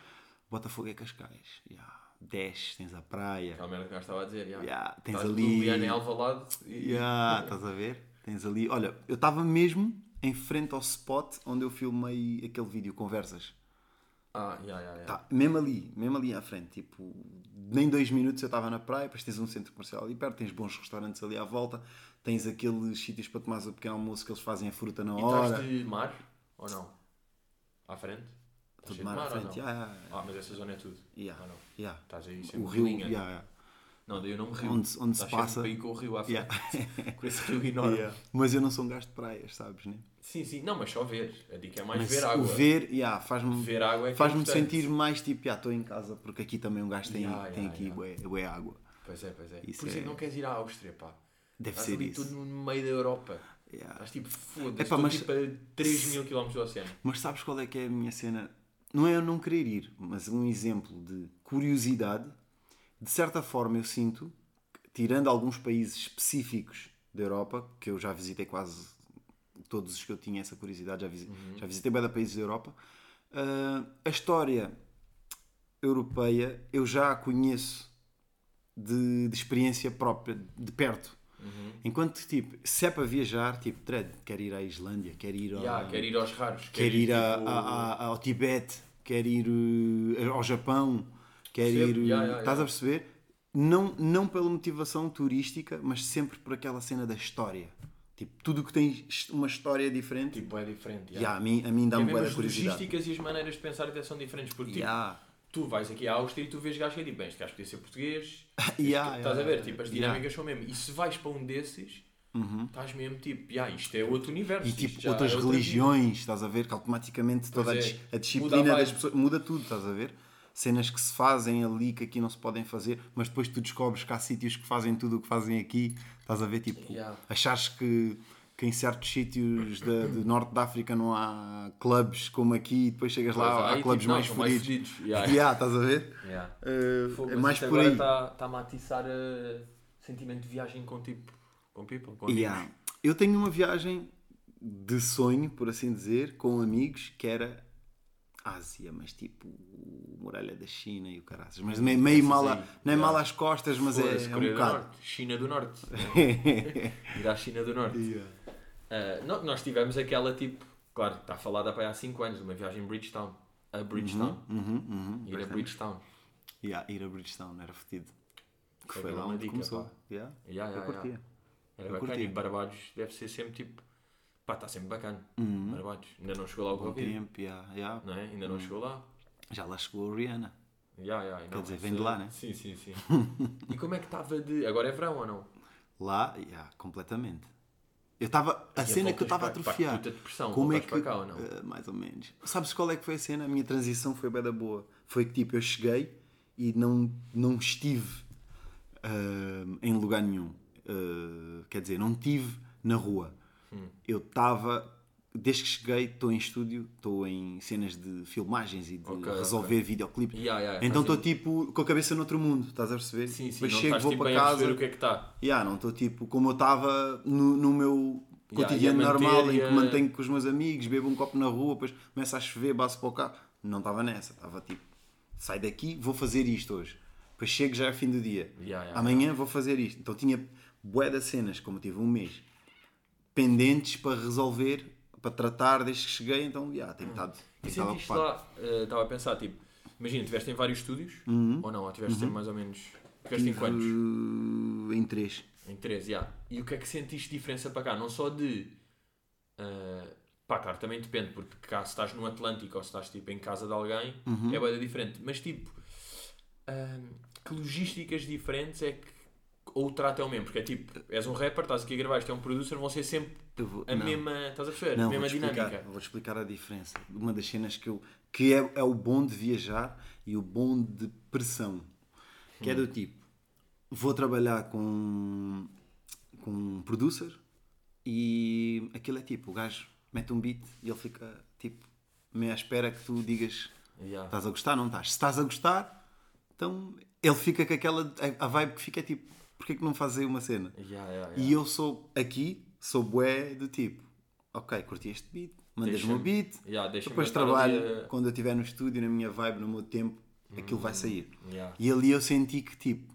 Speaker 2: Botafogo é Cascais. Yeah. Desces, tens a praia.
Speaker 1: Aquela merda que o gajo estava a dizer. Yeah.
Speaker 2: Yeah, tens
Speaker 1: Estás
Speaker 2: ali-
Speaker 1: em Alvalade e...
Speaker 2: Yeah, estás a ver? Tens ali. Olha, eu estava mesmo em frente ao spot onde eu filmei aquele vídeo, conversas.
Speaker 1: Ah, yeah, yeah, yeah.
Speaker 2: Tá, mesmo ali, mesmo ali à frente. Tipo, nem dois minutos eu estava na praia, depois tens um centro comercial ali perto, tens bons restaurantes ali à volta, tens aqueles sítios para tomar o pequeno almoço que eles fazem a fruta na
Speaker 1: E
Speaker 2: hora.
Speaker 1: estás de mar? Ou não? À frente? Estás
Speaker 2: Tudo
Speaker 1: de
Speaker 2: mar à
Speaker 1: ou
Speaker 2: frente.
Speaker 1: não?
Speaker 2: Yeah, yeah, yeah.
Speaker 1: Ah, mas essa zona é tudo.
Speaker 2: Yeah,
Speaker 1: Ou não?
Speaker 2: yeah.
Speaker 1: Estás aí
Speaker 2: O
Speaker 1: sempre
Speaker 2: rio,
Speaker 1: linha.
Speaker 2: yeah, yeah.
Speaker 1: Não, daí eu não me rio.
Speaker 2: Onde- onde se
Speaker 1: Estás
Speaker 2: passa-
Speaker 1: aí com o rio à frente.
Speaker 2: Yeah.
Speaker 1: com esse rio enorme.
Speaker 2: Yeah. Mas eu não sou um gajo de praias, sabes, né?
Speaker 1: Sim, sim. Não, mas só ver. A dica é mais
Speaker 2: Mas
Speaker 1: ver água.
Speaker 2: o ver, yeah, faz-me
Speaker 1: Ver água é é
Speaker 2: faz-me
Speaker 1: importante.
Speaker 2: sentir mais tipo, já estou em casa, porque aqui também um gajo tem,
Speaker 1: Yeah,
Speaker 2: tem
Speaker 1: yeah,
Speaker 2: aqui
Speaker 1: yeah.
Speaker 2: bué, água.
Speaker 1: Pois é, pois é.
Speaker 2: Isso
Speaker 1: Por isso é
Speaker 2: é-
Speaker 1: que não queres ir à Áustria, pá.
Speaker 2: Deve
Speaker 1: Estás
Speaker 2: ser
Speaker 1: ali
Speaker 2: isso.
Speaker 1: tudo no meio da Europa.
Speaker 2: Yeah.
Speaker 1: Estás tipo, foda-se, estou
Speaker 2: mas-
Speaker 1: tipo a 3 mil km do oceano.
Speaker 2: Mas sabes qual é que é a minha cena? Não é eu não querer ir, mas um exemplo de curiosidade. De certa forma, eu sinto, tirando alguns países específicos da Europa, que eu já visitei quase todos os que eu tinha essa curiosidade, já, visi- já visitei bem países da Europa, ah, a história europeia eu já a conheço de, de experiência própria, de perto. Enquanto, tipo, se é para viajar, tipo, Tred, quer ir à Islândia, quer ir ao,
Speaker 1: Yeah, quer ir aos raros.
Speaker 2: quer ir a-
Speaker 1: tipo,
Speaker 2: a- a- ao Tibete, quer ir uh, ao Japão, quer
Speaker 1: Percebo.
Speaker 2: ir. uh,
Speaker 1: Yeah, yeah,
Speaker 2: estás a perceber? Não, não pela motivação turística, mas sempre por aquela cena da história. Tipo, tudo que tem uma história diferente.
Speaker 1: Tipo, é diferente.
Speaker 2: yeah, a mim, a mim dá-me boa
Speaker 1: as
Speaker 2: curiosidade.
Speaker 1: logísticas e as maneiras de pensar até são diferentes. Porque, tipo,
Speaker 2: Yeah.
Speaker 1: tu vais aqui à Áustria e tu vês gajos que é tipo, bem, este gajo podia ser português.
Speaker 2: Yeah,
Speaker 1: estás a
Speaker 2: yeah,
Speaker 1: ver? Tipo, as
Speaker 2: yeah.
Speaker 1: dinâmicas são mesmo. E se vais para um desses, estás mesmo tipo, yeah, isto é outro universo.
Speaker 2: E tipo,
Speaker 1: já
Speaker 2: outras
Speaker 1: é
Speaker 2: religiões, estás a ver? Que automaticamente toda a,
Speaker 1: é.
Speaker 2: a disciplina das pessoas muda tudo, estás a ver? Cenas que se fazem ali que aqui não se podem fazer, mas depois tu descobres que há sítios que fazem tudo o que fazem aqui, estás a ver? Tipo,
Speaker 1: Yeah.
Speaker 2: achares que, que em certos sítios da- do norte da África não há clubes como aqui, e depois chegas
Speaker 1: Pois,
Speaker 2: lá, há
Speaker 1: aí,
Speaker 2: clubes
Speaker 1: tipo,
Speaker 2: mais fodidos.
Speaker 1: Yeah.
Speaker 2: Yeah, estás a ver?
Speaker 1: Yeah.
Speaker 2: Uh,
Speaker 1: Fogo,
Speaker 2: é mais por aí.
Speaker 1: Está- Está-me a atiçar a sentimento de viagem com tipo. Com people, com.
Speaker 2: Yeah. Eu tenho uma viagem de sonho, por assim dizer, com amigos que era Ásia, mas tipo Muralha da China e o caraças. Mas meio, meio mal, a-
Speaker 1: yeah.
Speaker 2: mal às costas, mas é,
Speaker 1: Foda-se,
Speaker 2: é um
Speaker 1: Coreia do
Speaker 2: bocado.
Speaker 1: Norte. China do Norte. Ir à China do Norte. Nó- nós tivemos aquela tipo. Claro, está falada para aí há 5 anos, uma viagem em Bridgetown. A Bridgetown.
Speaker 2: Uhum, uhum,
Speaker 1: Ir a
Speaker 2: bastante.
Speaker 1: Bridgetown.
Speaker 2: Yeah, ir a Bridgestone era fedido. Que
Speaker 1: Foi
Speaker 2: lá
Speaker 1: uma
Speaker 2: onde
Speaker 1: dica,
Speaker 2: começou.
Speaker 1: pá.
Speaker 2: Yeah.
Speaker 1: Yeah,
Speaker 2: Eu
Speaker 1: yeah,
Speaker 2: curtia.
Speaker 1: yeah. Era
Speaker 2: Eu
Speaker 1: bacana.
Speaker 2: curti.
Speaker 1: E Barbados deve ser sempre tipo. Pá, está sempre bacana.
Speaker 2: Uhum.
Speaker 1: Barbados. Ainda não chegou lá o Covid.
Speaker 2: tempo, yeah, yeah.
Speaker 1: Não é? Ainda não chegou lá.
Speaker 2: Já lá chegou a Rihanna.
Speaker 1: Yeah, yeah, não,
Speaker 2: dizer, vem de
Speaker 1: é-
Speaker 2: lá, né?
Speaker 1: Sim, sim, sim. e como é que estava de. Agora é verão ou não?
Speaker 2: Lá, yeah, completamente. Eu estava. A
Speaker 1: E
Speaker 2: cena que eu estava a
Speaker 1: para- para
Speaker 2: atrofiar.
Speaker 1: puta depressão,
Speaker 2: Como é que.
Speaker 1: para cá ou não?
Speaker 2: Eh, mais ou menos. Sabes qual é que foi a cena? A minha transição foi bem da boa. Foi que tipo, eu cheguei e não, não estive ah, em lugar nenhum. Ah, quer dizer, não estive na rua.
Speaker 1: Hum.
Speaker 2: Eu estava. Desde que cheguei, estou em estúdio, estou em cenas de filmagens e de
Speaker 1: Ok,
Speaker 2: resolver videoclipes.
Speaker 1: Yeah, yeah,
Speaker 2: então estou tipo com a cabeça noutro mundo, estás a perceber?
Speaker 1: Sim, sim,
Speaker 2: Depois chego, vou
Speaker 1: tipo
Speaker 2: para casa.
Speaker 1: o que é que está.
Speaker 2: Yeah, não estou tipo como eu estava no, no meu cotidiano normal, em que mantenho com os meus amigos, bebo um copo na rua, depois começa a chover, baço para o carro. Não estava nessa, estava tipo, sai daqui, vou fazer isto hoje. Depois chego já é fim do dia. Amanhã vou fazer isto. Então tinha bué de cenas, como tive um mês, pendentes para resolver, para tratar desde que cheguei, então yeah, tenho estado,
Speaker 1: E sentiste lá, eh, estava a pensar, tipo, imagina, tiveste em vários estúdios,
Speaker 2: Uhum.
Speaker 1: ou não? Ou tiveste sempre mais ou menos. Tiveste em quantos?
Speaker 2: Tive em três.
Speaker 1: Em 13, já. E o que é que sentiste diferença para cá? Não só de. ah, pá, claro, também depende, porque cá se estás no Atlântico ou se estás tipo em casa de alguém,
Speaker 2: Uhum.
Speaker 1: é bem diferente. Mas tipo, ah, que logísticas diferentes é que. Ou o trato é o mesmo? Porque é tipo, és um rapper, estás aqui a gravar, isto é um producer, vão ser sempre
Speaker 2: vou-
Speaker 1: a
Speaker 2: não.
Speaker 1: mesma. Estás a perceber?
Speaker 2: Não,
Speaker 1: a mesma
Speaker 2: explicar,
Speaker 1: dinâmica.
Speaker 2: vou-te explicar a diferença. Uma das cenas que, eu, que é, é o bom de viajar e o bom de pressão. Que é do tipo, vou trabalhar com, com um producer e aquilo é tipo, o gajo mete um beat e ele fica tipo, meio à espera que tu digas
Speaker 1: Yeah.
Speaker 2: estás a gostar, não estás. Se estás a gostar, então ele fica com aquela, a vibe que fica é tipo, porquê que não fazes aí uma cena?
Speaker 1: Yeah, yeah.
Speaker 2: E eu sou aqui, sou bué do tipo, ok, curti este beat, mandas-me o
Speaker 1: Deixa-me-
Speaker 2: beat, depois trabalho,
Speaker 1: a-
Speaker 2: quando eu estiver no estúdio, na minha vibe, no meu tempo, aquilo vai sair. E ali eu senti que tipo,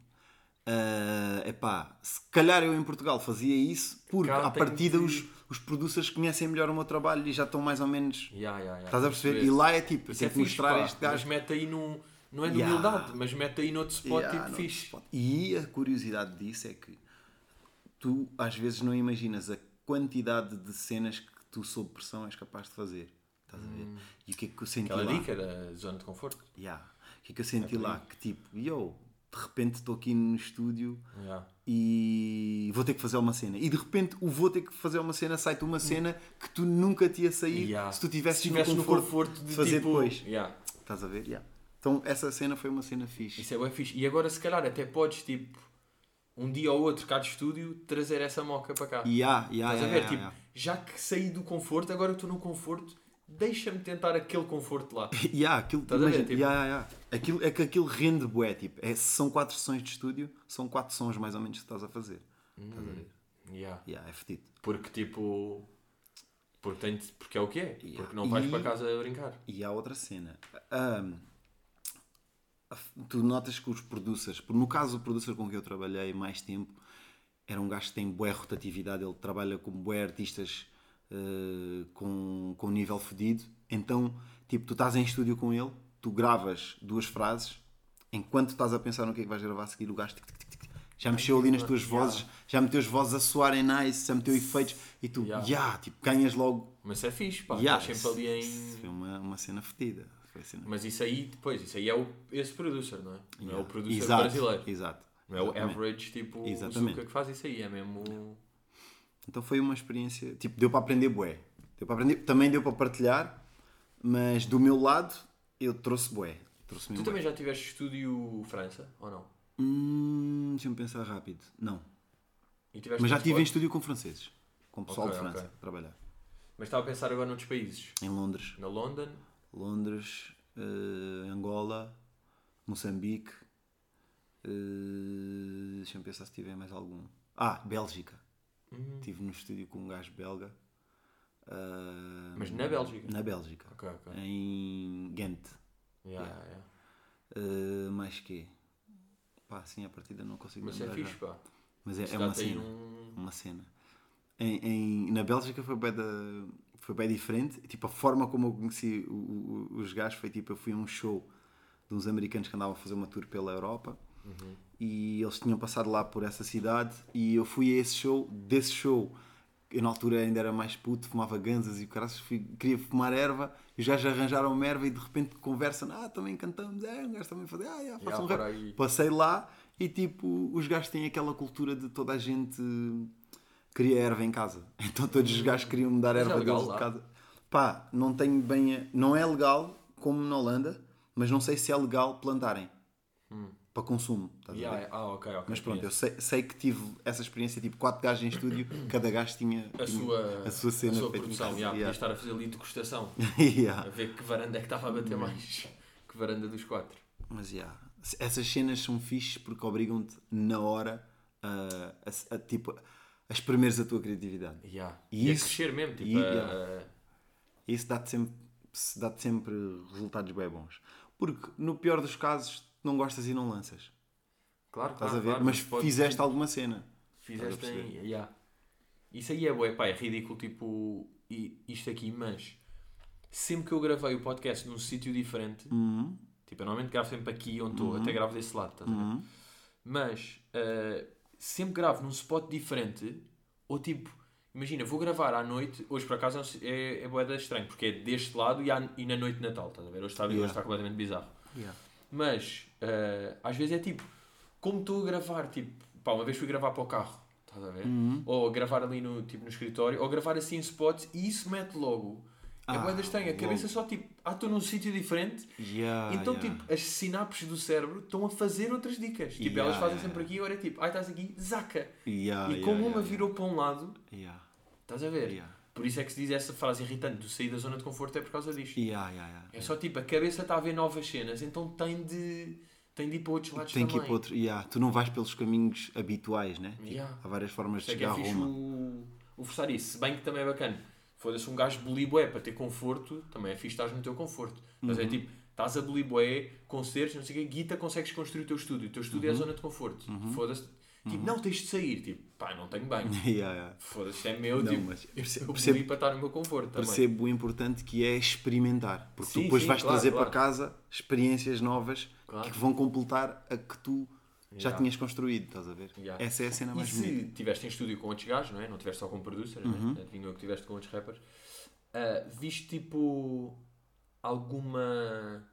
Speaker 2: ah, epá, se calhar eu em Portugal fazia isso, porque à partida
Speaker 1: que-
Speaker 2: os, os producers conhecem melhor o meu trabalho e já estão mais ou menos...
Speaker 1: Yeah, yeah, yeah.
Speaker 2: Estás a perceber? E lá é tipo,
Speaker 1: Isso é
Speaker 2: que mostrar
Speaker 1: pá,
Speaker 2: este gajo
Speaker 1: Mas mete aí num. Não é de
Speaker 2: Yeah.
Speaker 1: humildade, mas mete aí noutro spot
Speaker 2: Yeah,
Speaker 1: tipo
Speaker 2: no
Speaker 1: fixe.
Speaker 2: spot. E a curiosidade disso é que tu às vezes não imaginas a quantidade de cenas que tu sob pressão és capaz de fazer. Estás a ver? E o que é que eu senti.
Speaker 1: Aquela
Speaker 2: lá?
Speaker 1: dica da zona de conforto.
Speaker 2: Yeah. O que é que eu senti
Speaker 1: por
Speaker 2: lá? Que tipo, yo, de repente estou aqui no estúdio
Speaker 1: Yeah.
Speaker 2: e vou ter que fazer uma cena. E de repente o vou ter que fazer uma cena sai-te uma cena que tu nunca te ia sair
Speaker 1: Yeah.
Speaker 2: se tu tivesses
Speaker 1: Se
Speaker 2: no,
Speaker 1: tivesse
Speaker 2: conforto
Speaker 1: de
Speaker 2: de fazer
Speaker 1: tipo,
Speaker 2: depois.
Speaker 1: Yeah.
Speaker 2: Estás a ver? Yeah. Então essa cena foi uma cena fixe.
Speaker 1: Isso é bem fixe. E agora, se calhar, até podes, tipo, um dia ou outro cá de estúdio, trazer essa moca para cá.
Speaker 2: Yeah, yeah,
Speaker 1: Estás a
Speaker 2: yeah,
Speaker 1: ver?
Speaker 2: yeah,
Speaker 1: tipo,
Speaker 2: yeah.
Speaker 1: já que saí do conforto, agora estou no conforto, deixa-me tentar aquele conforto lá.
Speaker 2: Yeah, aquilo,
Speaker 1: Estás a ver,
Speaker 2: imagina,
Speaker 1: tipo?
Speaker 2: yeah, yeah. Aquilo, é que aquilo rende bué, tipo, é, são quatro sessões de estúdio, são quatro sons mais ou menos que estás a fazer. Estás a ver?
Speaker 1: Yeah.
Speaker 2: Yeah, é fedido.
Speaker 1: Porque, tipo. Porque, tem porque é o que é. Porque não vais
Speaker 2: E-
Speaker 1: para casa a brincar.
Speaker 2: E há outra cena. Ahm, tu notas que os producers, no caso o producer com quem eu trabalhei mais tempo, era um gajo que tem boa rotatividade, ele trabalha com bué artistas eh, com, com nível fedido. Então, tipo, tu estás em estúdio com ele, tu gravas duas frases, enquanto estás a pensar no que é que vais gravar a seguir, o gajo tic, tic, tic, tic, já mexeu ali nas tuas vozes, já meteu as vozes a soarem nice, já meteu efeitos e tu,
Speaker 1: Yeah.
Speaker 2: tipo, ganhas logo.
Speaker 1: Mas é fixe, pá.
Speaker 2: Yeah,
Speaker 1: sempre ali em.
Speaker 2: Foi uma, uma cena fedida. Foi a cena
Speaker 1: Mas isso aí, depois, isso aí é o, esse producer, não é? Não é o producer
Speaker 2: Exato,
Speaker 1: brasileiro.
Speaker 2: Exato.
Speaker 1: Não é o average, tipo,
Speaker 2: Exatamente.
Speaker 1: Zuka que faz isso aí. É mesmo.
Speaker 2: Então foi uma experiência, tipo, deu para aprender bué. Deu para aprender, também deu para partilhar, mas do meu lado eu trouxe bué. Trouxe
Speaker 1: Tu
Speaker 2: mesmo
Speaker 1: também já tiveste estúdio França, ou não?
Speaker 2: bué. Hum, deixa-me pensar rápido. Não. Mas já estive em estúdio com franceses. Com pessoal
Speaker 1: Ok,
Speaker 2: de França,
Speaker 1: ok.
Speaker 2: a trabalhar.
Speaker 1: Mas estava a pensar agora noutros países.
Speaker 2: Em Londres.
Speaker 1: Na London,
Speaker 2: Londres, eh, Angola, Moçambique. eh, deixa-me pensar se tiver mais algum. Ah, Bélgica.
Speaker 1: Uhum.
Speaker 2: Estive no estúdio com um gajo belga. Ah,
Speaker 1: mas na Bélgica.
Speaker 2: Na Bélgica.
Speaker 1: Ok, ok.
Speaker 2: Em Ghent.
Speaker 1: Yeah,
Speaker 2: Yeah.
Speaker 1: yeah.
Speaker 2: Uh, mais que Pá, assim a partida não consigo
Speaker 1: Mas é
Speaker 2: lembrar
Speaker 1: fixe,
Speaker 2: já.
Speaker 1: pá.
Speaker 2: Mas é, é uma cena.
Speaker 1: um-
Speaker 2: Uma cena. Em, em- na Bélgica foi bem, da, foi bem diferente. Tipo, a forma como eu conheci o- o- os gajos foi tipo, eu fui a um show de uns americanos que andavam a fazer uma tour pela Europa
Speaker 1: Uhum.
Speaker 2: e eles tinham passado lá por essa cidade e eu fui a esse show, desse show eu na altura ainda era mais puto, fumava ganzas e o cara queria fumar erva e os gajos arranjaram uma erva e de repente conversam, ah, também cantamos, é, um gajo também fazia, ah, yeah, faço
Speaker 1: Yeah,
Speaker 2: um rap. Passei lá e tipo, os gajos têm aquela cultura de toda a gente queria erva em casa. Então todos os gajos queriam me dar
Speaker 1: é
Speaker 2: erva
Speaker 1: legal
Speaker 2: deles
Speaker 1: lá?
Speaker 2: de casa. Pá, não tenho bem. a- Não é legal como na Holanda, mas não sei se é legal plantarem para consumo.
Speaker 1: Hum. Yeah,
Speaker 2: ver?
Speaker 1: ah, ok, ok.
Speaker 2: Mas pronto, eu sei, sei que tive essa experiência, tipo, quatro gajos em estúdio, cada gajo tinha,
Speaker 1: a
Speaker 2: tinha
Speaker 1: sua,
Speaker 2: a sua cena
Speaker 1: a sua produção. Yeah,
Speaker 2: Yeah.
Speaker 1: Estar a fazer ali degustação.
Speaker 2: Yeah.
Speaker 1: A ver que varanda é que estava a bater mais. Que varanda dos quatro.
Speaker 2: Mas yeah, essas cenas são fixes porque obrigam-te na hora a, a, a, tipo, a exprimeres a tua criatividade.
Speaker 1: Yeah.
Speaker 2: E
Speaker 1: E,
Speaker 2: isso-
Speaker 1: a crescer mesmo. Tipo,
Speaker 2: e-
Speaker 1: a-
Speaker 2: yeah. Isso dá-te sempre, dá sempre resultados bem bons. Porque no pior dos casos, não gostas e não lanças.
Speaker 1: Claro,
Speaker 2: Estás
Speaker 1: claro,
Speaker 2: a ver?
Speaker 1: claro,
Speaker 2: mas fizeste alguma cena.
Speaker 1: Fizeste em. Yeah. Isso aí é bué, pá, é ridículo, tipo, isto aqui, mas sempre que eu gravei o podcast num sítio diferente,
Speaker 2: Uhum.
Speaker 1: tipo, eu normalmente gravo sempre aqui onde estou, até gravo desse lado, estás a ver?
Speaker 2: Uhum.
Speaker 1: Mas eh, sempre gravo num spot diferente, ou tipo, imagina, vou gravar à noite, hoje por acaso é, é boeda estranho, porque é deste lado e, e na noite de Natal, estás a ver? Hoje está, hoje
Speaker 2: Yeah.
Speaker 1: está completamente bizarro.
Speaker 2: Yeah.
Speaker 1: Mas, eh, às vezes é tipo, como estou a gravar, tipo, pá, uma vez fui gravar para o carro, estás a ver?
Speaker 2: Uhum.
Speaker 1: Ou gravar ali no, tipo, no escritório, ou gravar assim em spots e isso mete logo. É
Speaker 2: Ah,
Speaker 1: boeda estranha, a cabeça só tipo, ah, estou num sítio diferente,
Speaker 2: Yeah,
Speaker 1: então
Speaker 2: yeah.
Speaker 1: tipo, as sinapses do cérebro estão a fazer outras dicas. Tipo,
Speaker 2: Yeah,
Speaker 1: elas fazem sempre aqui, agora é tipo, ah, estás aqui, zaca. E como uma virou para um lado, estás a ver? Por isso é que se diz essa frase irritante do sair da zona de conforto é por causa disto. É só tipo, a cabeça está a ver novas cenas, então tem de, tem de ir para outros lados
Speaker 2: Tem que
Speaker 1: também.
Speaker 2: ir para outro. Yeah. Tu não vais pelos caminhos habituais, né? Tipo,
Speaker 1: Yeah.
Speaker 2: Há várias formas de
Speaker 1: que é
Speaker 2: chegar a Roma.
Speaker 1: o, o forçar isso. Se bem que também é bacana. Foda-se um gajo boliboé para ter conforto, também é fixe estás no teu conforto. Mas
Speaker 2: Uhum.
Speaker 1: é tipo, estás a boliboé, concertos, não sei o quê, guita, consegues construir o teu estúdio. O teu estúdio é a
Speaker 2: Uhum.
Speaker 1: zona de conforto. Foda-se. Tipo, não, tens de sair. Tipo, pá, não tenho banho.
Speaker 2: Yeah, yeah.
Speaker 1: Foda-se, é meu.
Speaker 2: Não,
Speaker 1: tipo,
Speaker 2: mas
Speaker 1: eu
Speaker 2: perce-
Speaker 1: eu
Speaker 2: percebo-
Speaker 1: boli para estar no meu conforto também.
Speaker 2: Percebo o importante que é experimentar. Porque
Speaker 1: Sim,
Speaker 2: tu depois
Speaker 1: sim,
Speaker 2: vais
Speaker 1: claro,
Speaker 2: trazer
Speaker 1: claro.
Speaker 2: para casa experiências novas
Speaker 1: Claro.
Speaker 2: que vão completar a que tu já tinhas construído, estás a ver?
Speaker 1: Yeah.
Speaker 2: Essa é a cena
Speaker 1: E
Speaker 2: mais
Speaker 1: se
Speaker 2: bonita.
Speaker 1: estiveste em estúdio com outros gajos, não é? Não estiveste só com producers,
Speaker 2: Uhum.
Speaker 1: não é? Adivinhou que estiveste com outros rappers. ah, viste tipo alguma.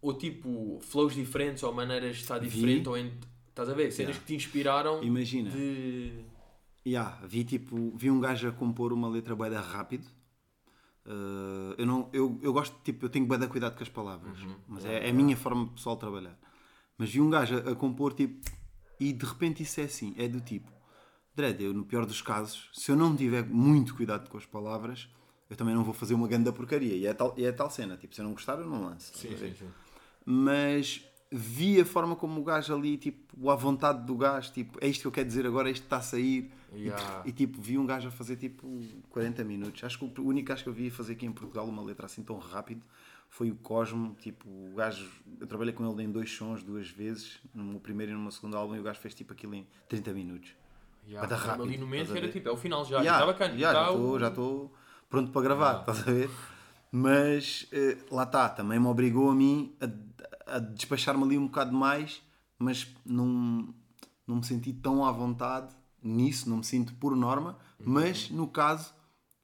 Speaker 1: Ou tipo flows diferentes ou maneiras de estar
Speaker 2: Vi.
Speaker 1: diferente ou em. Estás a ver? Cenas
Speaker 2: Yeah.
Speaker 1: que te inspiraram
Speaker 2: Imagina,
Speaker 1: de.
Speaker 2: Yeah, vi, tipo, vi um gajo a compor uma letra bué da rápido. Uh, eu, não, eu, eu gosto, tipo, eu tenho bué da cuidado com as palavras,
Speaker 1: Uhum.
Speaker 2: mas é, é a minha forma pessoal de trabalhar. Mas vi um gajo a, a compor, tipo, e de repente isso é assim, é do tipo, Dredd, eu no pior dos casos, se eu não tiver muito cuidado com as palavras, eu também não vou fazer uma grande porcaria. E é tal, e é tal cena, tipo, se eu não gostar, eu não lanço.
Speaker 1: Sim, sim, sim.
Speaker 2: mas vi a forma como o gajo ali, tipo, a vontade do gajo, tipo, é isto que eu quero dizer agora, é isto está a sair. E,
Speaker 1: Yeah.
Speaker 2: e, tipo, vi um gajo a fazer tipo 40 minutos. Acho que o único gajo que eu vi a fazer aqui em Portugal uma letra assim tão rápido foi o Cosmo. Tipo, o gajo, eu trabalhei com ele em dois sons duas vezes, no primeiro e no segundo álbum, e o gajo fez tipo aquilo em 30 minutos.
Speaker 1: Yeah.
Speaker 2: Rápido,
Speaker 1: ali no que era tipo, é o final já.
Speaker 2: Yeah,
Speaker 1: Está bacana.
Speaker 2: yeah, já estou já pronto para gravar, estás a ver? Mas eh, lá está, também me obrigou a mim a, a despachar-me ali um bocado mais, mas não, não me senti tão à vontade nisso, não me sinto por norma,
Speaker 1: Uhum.
Speaker 2: mas no caso,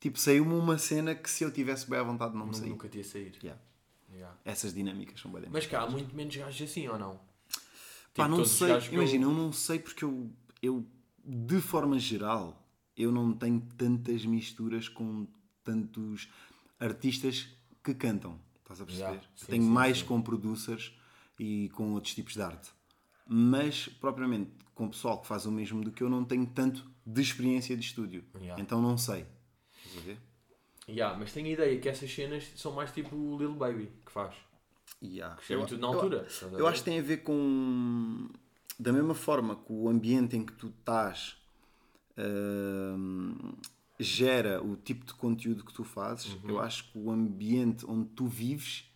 Speaker 2: tipo, saiu-me uma cena que se eu tivesse bem à vontade não me saía.
Speaker 1: Nunca tinha saído.
Speaker 2: Yeah.
Speaker 1: Yeah.
Speaker 2: Essas dinâmicas são bem
Speaker 1: Mas cá há muito menos gajos assim ou não?
Speaker 2: Pá,
Speaker 1: Tipo,
Speaker 2: não sei,
Speaker 1: que eu-
Speaker 2: imagina, eu não sei porque eu, eu, de forma geral, eu não tenho tantas misturas com tantos artistas que cantam. Estás a perceber?
Speaker 1: Yeah, sim,
Speaker 2: tenho
Speaker 1: sim,
Speaker 2: mais
Speaker 1: sim.
Speaker 2: com producers e com outros tipos de arte. Mas, propriamente, com o pessoal que faz o mesmo do que eu, não tenho tanto de experiência de estúdio.
Speaker 1: Yeah.
Speaker 2: Então não sei. Estás a ver?
Speaker 1: Yeah, mas tenho a ideia que essas cenas são mais tipo o Lil Baby que faz.
Speaker 2: Yeah.
Speaker 1: Que
Speaker 2: Eu-
Speaker 1: tudo na
Speaker 2: eu-
Speaker 1: altura.
Speaker 2: Eu
Speaker 1: ver?
Speaker 2: acho que tem a ver com. Da mesma forma que o ambiente em que tu estás hum, gera o tipo de conteúdo que tu fazes,
Speaker 1: Uhum.
Speaker 2: eu acho que o ambiente onde tu vives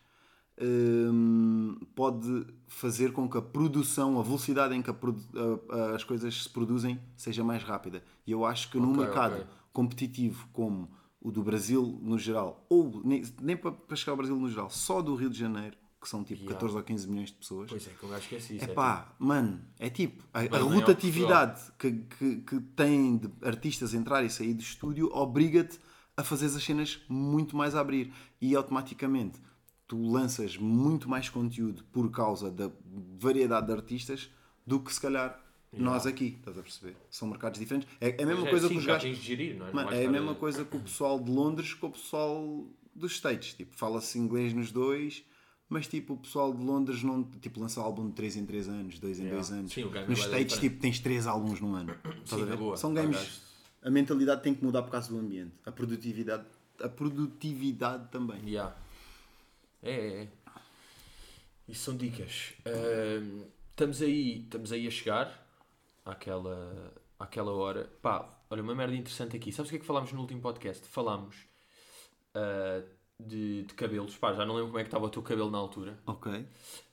Speaker 2: hum, pode fazer com que a produção, a velocidade em que a a- as coisas se produzem seja mais rápida. E eu acho que num
Speaker 1: Ok,
Speaker 2: mercado
Speaker 1: ok.
Speaker 2: competitivo como o do Brasil no geral, ou nem, nem para, para chegar ao Brasil no geral, só do Rio de Janeiro, que são tipo
Speaker 1: Yeah.
Speaker 2: 14 ou 15 milhões de pessoas.
Speaker 1: Pois é, que gajo esquece isso.
Speaker 2: É
Speaker 1: é
Speaker 2: pá, mano, é tipo, a, a
Speaker 1: que
Speaker 2: rotatividade que, que, que tem de artistas entrar e sair do estúdio obriga-te a fazer as cenas muito mais a abrir e automaticamente tu lanças muito mais conteúdo por causa da variedade de artistas do que se calhar nós aqui, estás a perceber? São mercados diferentes. É, é a mesma
Speaker 1: é,
Speaker 2: coisa
Speaker 1: sim,
Speaker 2: que os gajos.
Speaker 1: gerir, não é?
Speaker 2: Mano, é a mesma coisa que o pessoal de Londres com o pessoal dos States. Tipo, fala-se inglês nos dois, mas tipo, o pessoal de Londres não tipo, lança álbum de 3 em 3 anos, 2 em
Speaker 1: Yeah.
Speaker 2: 2 anos.
Speaker 1: Sim,
Speaker 2: nos
Speaker 1: é
Speaker 2: States, tipo, tens 3 álbuns num ano. Estás a ver?
Speaker 1: boa.
Speaker 2: São
Speaker 1: Pá,
Speaker 2: games.
Speaker 1: gajo-
Speaker 2: A mentalidade tem que mudar por causa do ambiente. A produtividade, a produtividade também.
Speaker 1: Yeah. É, é, é. Isso são dicas. Ahm, estamos, aí, estamos aí a chegar àquela, àquela hora. Pá, olha, uma merda interessante aqui. Sabes o que é que falámos no último podcast? Falámos ah, de, de cabelos. Pá, já não lembro como é que estava o teu cabelo na altura.
Speaker 2: Ok.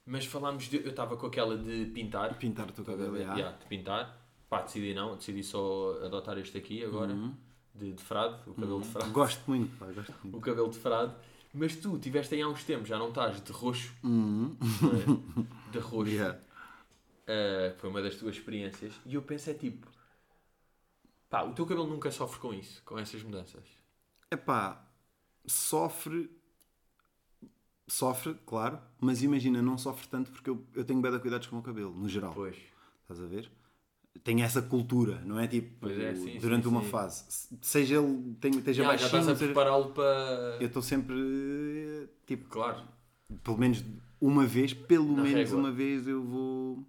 Speaker 1: Mas falámos de. Eu estava com aquela de pintar.
Speaker 2: Pintar o teu cabelo.
Speaker 1: Yeah,
Speaker 2: yeah.
Speaker 1: de pintar. Pá, decidi não. Decidi só adotar este aqui agora.
Speaker 2: Uhum.
Speaker 1: De, de frade. O cabelo de frade.
Speaker 2: Gosto muito, pá, gosto
Speaker 1: O
Speaker 2: muito.
Speaker 1: cabelo de frade. Mas tu tiveste aí há uns tempos, já não estás de roxo.
Speaker 2: Uhum.
Speaker 1: é? De roxo.
Speaker 2: Yeah.
Speaker 1: Uh, foi uma das tuas experiências. E eu penso é tipo... Pá, o teu cabelo nunca sofre com isso, com essas mudanças.
Speaker 2: Epá, sofre. Sofre, claro, mas imagina, não sofre tanto porque eu, eu tenho de cuidados com o meu cabelo, no geral.
Speaker 1: Pois.
Speaker 2: Estás a ver? Tem essa cultura, não é? Tipo,
Speaker 1: é, sim,
Speaker 2: durante
Speaker 1: sim,
Speaker 2: uma
Speaker 1: sim.
Speaker 2: fase. Seja ele, tenha, esteja
Speaker 1: Já, já
Speaker 2: baixinho,
Speaker 1: estás a prepará-lo para...
Speaker 2: eu estou sempre, tipo,
Speaker 1: Claro.
Speaker 2: pelo menos uma vez, pelo
Speaker 1: Na
Speaker 2: menos
Speaker 1: régua.
Speaker 2: uma vez eu vou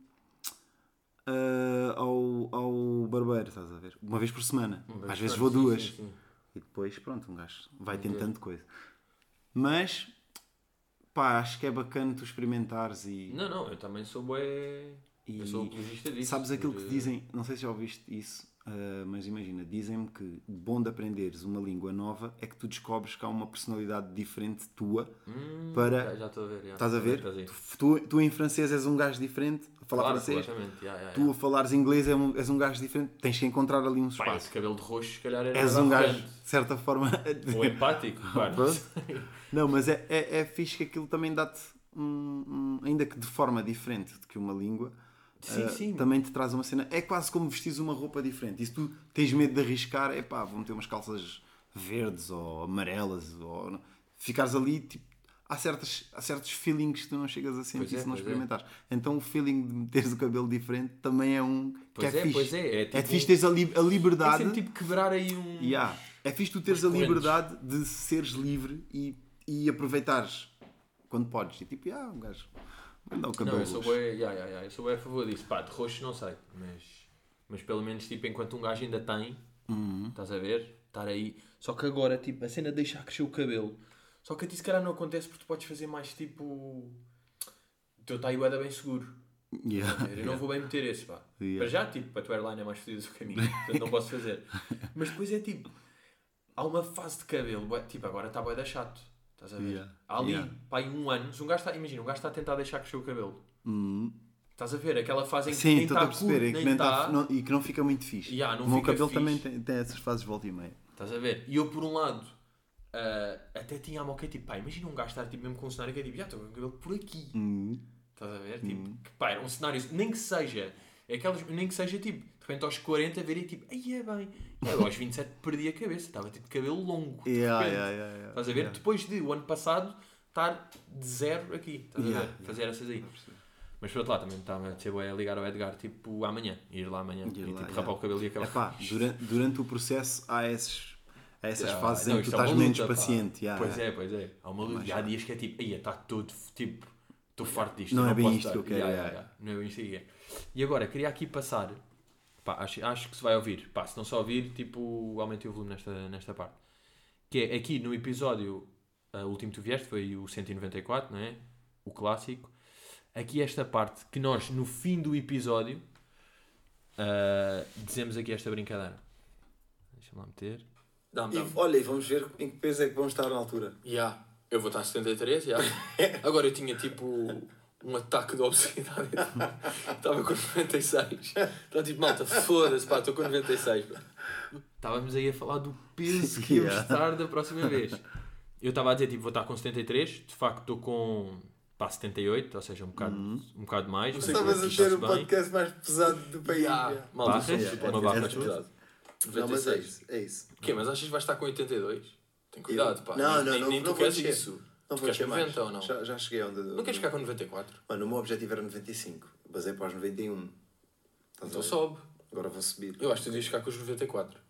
Speaker 2: ah, ao, ao barbeiro, estás a ver? Uma vez por semana. Às vezes vou
Speaker 1: sim,
Speaker 2: duas.
Speaker 1: sim, sim.
Speaker 2: E depois, pronto, um gajo vai tentando coisa. Mas, pá, acho que é bacana tu experimentares e.
Speaker 1: Não, não, eu também sou bué...
Speaker 2: E
Speaker 1: Eu sou apologista disso.
Speaker 2: Sabes aquilo que dizem, não sei se já ouviste isso, ah, mas imagina, dizem-me que o bom de aprenderes uma língua nova é que tu descobres que há uma personalidade diferente tua
Speaker 1: Hum,
Speaker 2: para.
Speaker 1: já- estou a ver. já.
Speaker 2: Estás a ver?
Speaker 1: Aí.
Speaker 2: Tu, tu em francês és um gajo diferente, a falar
Speaker 1: Claro,
Speaker 2: francês,
Speaker 1: já, já.
Speaker 2: tu a falares inglês és um, és um gajo diferente, tens que encontrar ali um
Speaker 1: Pá,
Speaker 2: espaço.
Speaker 1: esse cabelo de roxo, se calhar era
Speaker 2: És um gajo, de certa forma.
Speaker 1: Ou empático. pá, não
Speaker 2: mas é, é, é fixe que aquilo também dá-te, um, um- ainda que de forma diferente do que uma língua,
Speaker 1: Sim,
Speaker 2: ah,
Speaker 1: sim.
Speaker 2: também te traz uma cena. É quase como vestires uma roupa diferente. E se tu tens medo de arriscar, é pá, vou meter umas calças verdes ou amarelas, ou ficares ali, tipo, há, certas, há certos feelings que tu não chegas a sentir
Speaker 1: é,
Speaker 2: se não
Speaker 1: é.
Speaker 2: experimentares. Então o feeling de meteres o cabelo diferente também é um
Speaker 1: Pois
Speaker 2: que é,
Speaker 1: é,
Speaker 2: fixe.
Speaker 1: pois é, é tipo-
Speaker 2: fixe teres a, li- a
Speaker 1: É
Speaker 2: liberdade.
Speaker 1: sempre tipo quebrar aí um.
Speaker 2: Yeah. É fixe tu teres a liberdade de seres livre e, e aproveitares quando podes. E tipo, ah, um gajo, o cabelo.
Speaker 1: Não, eu sou bué, yeah, yeah, yeah, eu sou bué a favor disso. Pá, de roxo não sei, mas, mas pelo menos tipo, enquanto um gajo ainda tem,
Speaker 2: Uhum.
Speaker 1: estás a ver? Estar aí. Só que agora, tipo, a cena de deixar crescer o cabelo. Só que a ti se calhar não acontece porque tu podes fazer mais tipo. O teu está aí bué da bem seguro.
Speaker 2: Yeah.
Speaker 1: Eu não vou bem meter esse, pá.
Speaker 2: Yeah.
Speaker 1: Para já, tipo, a tua airline é mais fodida do que a minha, portanto não posso fazer. Mas depois é tipo, há uma fase de cabelo, tipo, agora está bué da chato. Estás a ver?
Speaker 2: Yeah.
Speaker 1: Ali,
Speaker 2: Yeah.
Speaker 1: pá, em um ano, um gajo está, imagina, um gajo está a tentar deixar crescer o cabelo.
Speaker 2: Uhum.
Speaker 1: Estás a ver? Aquela fase em que
Speaker 2: Sim,
Speaker 1: nem está
Speaker 2: a perceber.
Speaker 1: curto, nem
Speaker 2: nem
Speaker 1: está...
Speaker 2: tá- não- e que não fica muito fixe.
Speaker 1: Yeah,
Speaker 2: o meu cabelo
Speaker 1: fixe.
Speaker 2: também tem, tem essas fases de volta e meia.
Speaker 1: Estás a ver? E eu, por um lado, ah, até tinha a moca, tipo, pá, imagina um gajo estar tipo, mesmo com um cenário que é tipo, já estou com o cabelo por aqui.
Speaker 2: Uhum.
Speaker 1: Estás a ver? Tipo, que, pá, era um cenário, nem que seja, é aquelas, nem que seja tipo, de repente aos 40 ver e tipo, aí é bem. Eu aos 27 perdi a cabeça, estava tipo cabelo longo.
Speaker 2: Yeah, yeah, yeah, yeah.
Speaker 1: Estás a ver?
Speaker 2: Yeah.
Speaker 1: Depois de o ano passado estar de zero aqui. Estás a
Speaker 2: Yeah,
Speaker 1: ver?
Speaker 2: yeah.
Speaker 1: Fazer essas aí. Mas por outro lado também estava a bué a ligar ao Edgar tipo amanhã, ir lá amanhã
Speaker 2: Ir
Speaker 1: e
Speaker 2: lá,
Speaker 1: tipo rapar o cabelo e acabar.
Speaker 2: Epá, durante, durante o processo há, esses, há essas
Speaker 1: Ah,
Speaker 2: fases
Speaker 1: não,
Speaker 2: em que tu
Speaker 1: é
Speaker 2: estás menos
Speaker 1: luta, pá.
Speaker 2: paciente.
Speaker 1: Pois é, pois é. Há uma luta. Há dias que é tipo, aí está todo tipo, estou farto disto.
Speaker 2: Não
Speaker 1: eu
Speaker 2: é bem isto
Speaker 1: dar."
Speaker 2: que eu quero.
Speaker 1: Não é bem isto que eu quero. E agora, queria aqui passar, pá, acho, acho que se vai ouvir, pá, se não se ouvir, tipo, aumentei o volume nesta, nesta parte. Que é aqui no episódio, o último que tu vieste foi o 194, não é? O clássico. Aqui esta parte que nós, no fim do episódio, ah, dizemos aqui esta brincadeira. Deixa-me lá meter. Dá-me,
Speaker 3: E,
Speaker 1: dá-me.
Speaker 3: olha, e vamos ver em que peso é que vamos estar na altura.
Speaker 1: Ya, eu vou estar a 73, já. Agora eu tinha tipo um ataque de obesidade. Estava com 96. Estava tipo, malta, foda-se, pá, estou com 96. pá. Estávamos aí a falar do peso que íamos
Speaker 2: Ya.
Speaker 1: estar da próxima vez. Eu estava a dizer, tipo, vou estar com 73, de facto estou com pá, 78, ou seja, um bocado, um bocado mais.
Speaker 3: Estavas a ter o
Speaker 1: bem.
Speaker 3: podcast mais pesado do país.
Speaker 1: Ya,
Speaker 3: já.
Speaker 1: Malta,
Speaker 2: É,
Speaker 1: uma barra
Speaker 2: é,
Speaker 1: mais
Speaker 2: é.
Speaker 1: pesado.
Speaker 3: Não, mas é
Speaker 1: 96.
Speaker 3: isso. É isso.
Speaker 1: O quê? Mas achas que vais estar com 82? Tem cuidado, pá.
Speaker 3: Não,
Speaker 1: nem,
Speaker 3: não,
Speaker 1: nem,
Speaker 3: não,
Speaker 1: nem
Speaker 3: não
Speaker 1: tu queres isso.
Speaker 3: Descer mais.
Speaker 1: 90 ou não?
Speaker 3: Já, já cheguei onde.
Speaker 1: Não queres ficar com 94?
Speaker 3: Mano, o meu objetivo era 95. Basei para os 91. Estás
Speaker 1: Então sobe.
Speaker 3: Agora vou subir.
Speaker 1: Eu acho que tu devias ficar com os 94.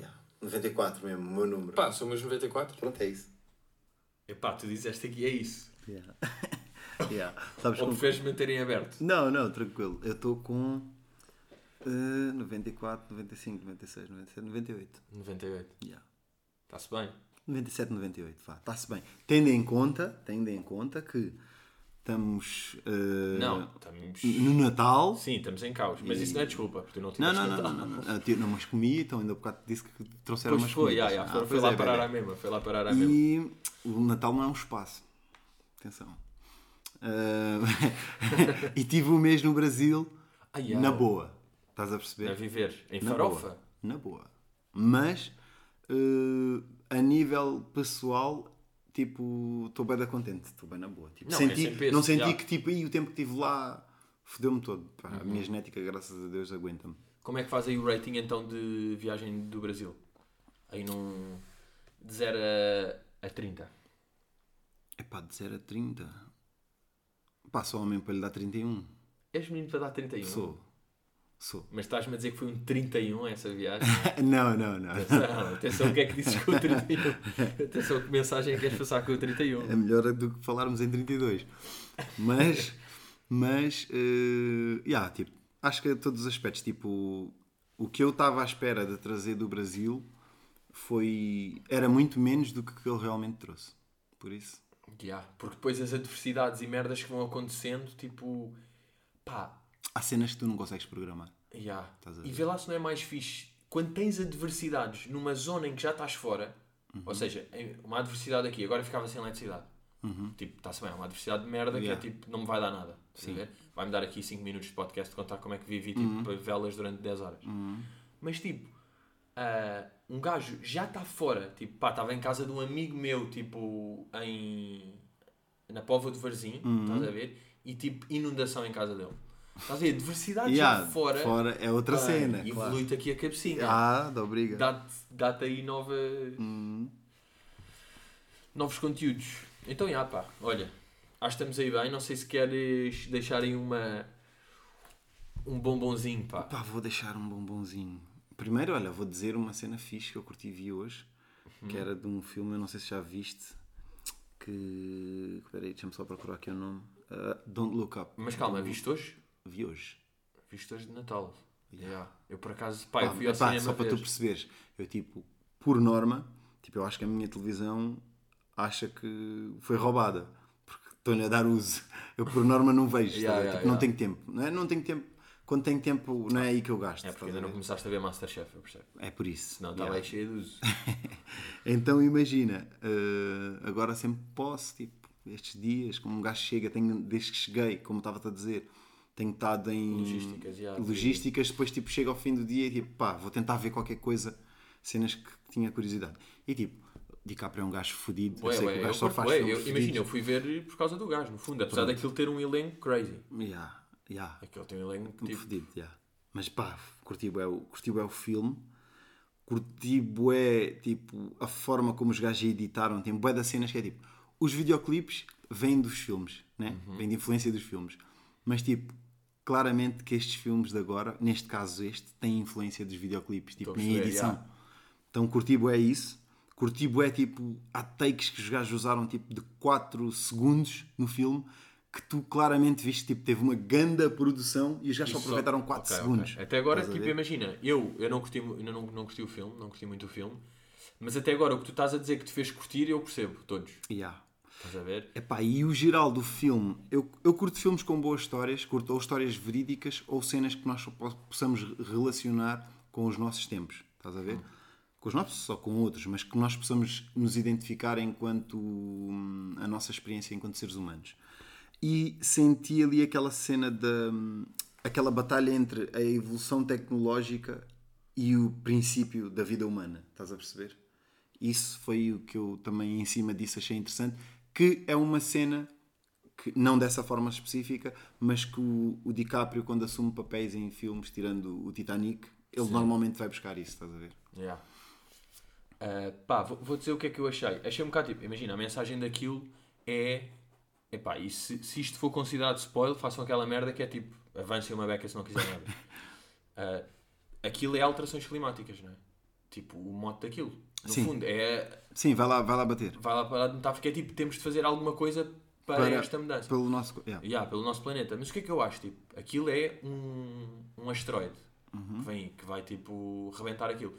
Speaker 3: Ya. 94 mesmo, o meu número.
Speaker 1: Pá, são meus 94.
Speaker 3: Pronto, é isso.
Speaker 1: Epá, tu disseste aqui é isso.
Speaker 2: Yeah. Yeah. Sabes
Speaker 1: Ou
Speaker 2: como...
Speaker 1: preferes manter em aberto?
Speaker 2: Não, não, tranquilo. Eu estou com eh, 94, 95, 96, 97, 98.
Speaker 1: 98.
Speaker 2: Yeah.
Speaker 1: Está-se bem.
Speaker 2: 97, 98, vá, está-se bem. Tendo em conta, tendo em conta que estamos eh,
Speaker 1: Não, estamos...
Speaker 2: no Natal.
Speaker 1: Sim, estamos em caos. Mas isso não é desculpa, porque tu não
Speaker 2: Não,
Speaker 1: tiveste
Speaker 2: não, não,
Speaker 1: Natal.
Speaker 2: não, não, não, Eu não, mas comi, então ainda há bocado disse que trouxeram
Speaker 1: Pois
Speaker 2: umas
Speaker 1: foi,
Speaker 2: comidas.
Speaker 1: já, já,
Speaker 2: Ah,
Speaker 1: foi, lá
Speaker 2: é,
Speaker 1: parar
Speaker 2: bem,
Speaker 1: à mesma. Foi lá parar à mesma.
Speaker 2: E o Natal não é um espaço. Atenção. Ah, e tive um mês no Brasil
Speaker 1: Ah,
Speaker 2: na boa. Estás a
Speaker 1: A
Speaker 2: perceber?
Speaker 1: viver em
Speaker 2: Na
Speaker 1: farofa.
Speaker 2: boa. Na boa. Mas eh, a nível pessoal, tipo, estou bem da contente, estou bem na boa. Tipo,
Speaker 1: Não, é
Speaker 2: senti,
Speaker 1: esse,
Speaker 2: não senti
Speaker 1: já.
Speaker 2: que tipo, aí o tempo que estive lá Fodeu-me todo. Pá, A minha genética, graças a Deus, aguenta-me.
Speaker 1: Como é que faz aí o rating então de viagem do Brasil? Aí num. de 0 a, a 30.
Speaker 2: É pá, de 0 a 30. Pá, só homem para lhe dar 31.
Speaker 1: És menino para dar 31?
Speaker 2: Sou. Sou.
Speaker 1: Mas estás-me a dizer que foi um 31 essa viagem?
Speaker 2: não, não, não.
Speaker 1: Atenção, atenção o que é que dizes com o 31. Atenção que mensagem é que queres passar com o 31.
Speaker 2: É melhor do que falarmos em 32. Mas, mas, eh, yeah, tipo, acho que a todos os aspectos, tipo, o que eu estava à espera de trazer do Brasil foi, era muito menos do que ele realmente trouxe. Por isso,
Speaker 1: Yeah, porque depois as adversidades e merdas que vão acontecendo, tipo. pá.
Speaker 2: Há cenas que tu não consegues programar.
Speaker 1: Yeah. E vê lá se não é mais fixe. Quando tens adversidades numa zona em que já estás fora,
Speaker 2: Uhum.
Speaker 1: ou seja, uma adversidade aqui, agora ficava sem eletricidade. Tipo, está-se bem, é uma adversidade de merda
Speaker 2: Uhum. Yeah.
Speaker 1: que é tipo, não me vai dar nada. Vai-me dar aqui 5 minutos de podcast de contar como é que vivi tipo,
Speaker 2: Uhum.
Speaker 1: velas durante 10 horas. Mas tipo, ah, um gajo já está fora. Tipo, pá, estava em casa de um amigo meu, tipo, em. na Póvoa de Varzim,
Speaker 2: Uhum.
Speaker 1: estás a ver? E tipo, inundação em casa dele. Estás a ver? Diversidade
Speaker 2: Yeah,
Speaker 1: já fora.
Speaker 2: fora é outra
Speaker 1: pá,
Speaker 2: cena.
Speaker 1: E
Speaker 2: claro.
Speaker 1: evolui-te aqui a cabecinha.
Speaker 2: Ah, dá obriga.
Speaker 1: Dá-te dá aí nova,
Speaker 2: Hum,
Speaker 1: novos conteúdos. Então, já, pá, olha, acho que estamos aí bem. Não sei se queres deixar aí uma. um bombonzinho, pá.
Speaker 2: Pá, vou deixar um bombonzinho. Primeiro, olha, vou dizer uma cena fixe que eu curti vi hoje,
Speaker 1: Uhum.
Speaker 2: que era de um filme, eu não sei se já viste, que... Espera aí, deixa-me só procurar aqui o nome. Uh, Don't Look Up.
Speaker 1: Mas calma, viste hoje?
Speaker 2: Vi hoje.
Speaker 1: Viste hoje de Natal. Yeah. Eu por acaso, pá, eu
Speaker 2: Pá,
Speaker 1: fui ao
Speaker 2: epá,
Speaker 1: cinema
Speaker 2: só para tu perceberes, eu tipo, por norma, tipo, eu acho que a minha televisão acha que foi roubada, porque estou-lhe a dar uso. Eu por norma não vejo,
Speaker 1: Yeah,
Speaker 2: tá
Speaker 1: yeah,
Speaker 2: tipo, não
Speaker 1: yeah.
Speaker 2: tenho tempo. Não, é? não tenho tempo. Quando tenho tempo, não é aí que eu gasto.
Speaker 1: É porque ainda não começaste a ver Masterchef, eu percebo.
Speaker 2: É por isso.
Speaker 1: Senão estava
Speaker 2: Yeah.
Speaker 1: aí cheio de uso.
Speaker 2: Então imagina, eh, agora sempre posso, tipo, estes dias, como um gajo chega, tenho, desde que cheguei, como estava-te a dizer, tenho estado em
Speaker 1: Logísticas, já,
Speaker 2: logísticas, depois tipo, chego ao fim do dia e tipo, pá, vou tentar ver qualquer coisa, cenas que tinha curiosidade. E tipo, DiCaprio é um gajo fodido, eu sei
Speaker 1: ué,
Speaker 2: que o
Speaker 1: eu
Speaker 2: gajo só faz
Speaker 1: Eu-. Imagina, eu fui ver por causa do gajo, no fundo. Apesar
Speaker 2: Pronto.
Speaker 1: daquilo ter um elenco crazy.
Speaker 2: Yeah, yeah.
Speaker 1: Aquilo tem um elenco
Speaker 2: Muito
Speaker 1: tipo.
Speaker 2: fodido, já. Mas pá, curti bué, o- curti bué o filme, curti bué, tipo, a forma como os gajos editaram, tem bué das cenas que é tipo, os videoclipes vêm dos filmes, né?
Speaker 1: Uhum.
Speaker 2: Vêm de influência dos filmes. Mas tipo, claramente que estes filmes de agora, neste caso este, têm influência dos videoclipes, tipo,
Speaker 1: Estou a
Speaker 2: na edição.
Speaker 1: já.
Speaker 2: Então curti bué isso. Curti bué, tipo, há takes que os gajos usaram, tipo, de 4 segundos no filme, que tu claramente viste, tipo, teve uma ganda produção e os gajos só aproveitaram 4
Speaker 1: ok,
Speaker 2: segundos.
Speaker 1: ok. Até agora, tipo, imagina, eu, eu não, curti, ainda não, não curti o filme, não curti muito o filme, mas até agora o que tu estás a dizer que te fez curtir, eu percebo, todos.
Speaker 2: Yeah.
Speaker 1: Estás a ver?
Speaker 2: Epá, e o geral do filme, eu, eu curto filmes com boas histórias, curto ou histórias verídicas ou cenas que nós só po- possamos relacionar com os nossos tempos, estás a ver? Com os nossos ou com outros, mas que nós possamos nos identificar enquanto hum, a nossa experiência enquanto seres humanos. E senti ali aquela cena da hum, aquela batalha entre a evolução tecnológica e o princípio da vida humana, estás a perceber? Isso foi o que eu também em cima disso achei interessante, que é uma cena que não dessa forma específica, mas que o, o DiCaprio quando assume papéis em filmes, tirando o Titanic, ele normalmente vai buscar isso, estás a ver?
Speaker 1: Yeah. Ah, pá, vou, vou dizer o que é que eu achei. Achei um bocado tipo, imagina, a mensagem daquilo é. Epá, e se, se isto for considerado spoiler, façam aquela merda que é tipo, avancem uma beca se não quiser nada. Ah, aquilo é alterações climáticas, não é? Tipo, o mote daquilo. No
Speaker 2: Sim.
Speaker 1: fundo, é.
Speaker 2: Sim, vai lá, vai lá bater.
Speaker 1: Vai lá para a metáfora, é tipo, temos de fazer alguma coisa para, esta mudança.
Speaker 2: Pelo nosso. yeah.
Speaker 1: Yeah, pelo nosso planeta. Mas o que é que eu acho? Tipo, aquilo é um, um asteroide
Speaker 2: Uhum.
Speaker 1: que, vem, que vai tipo rebentar aquilo.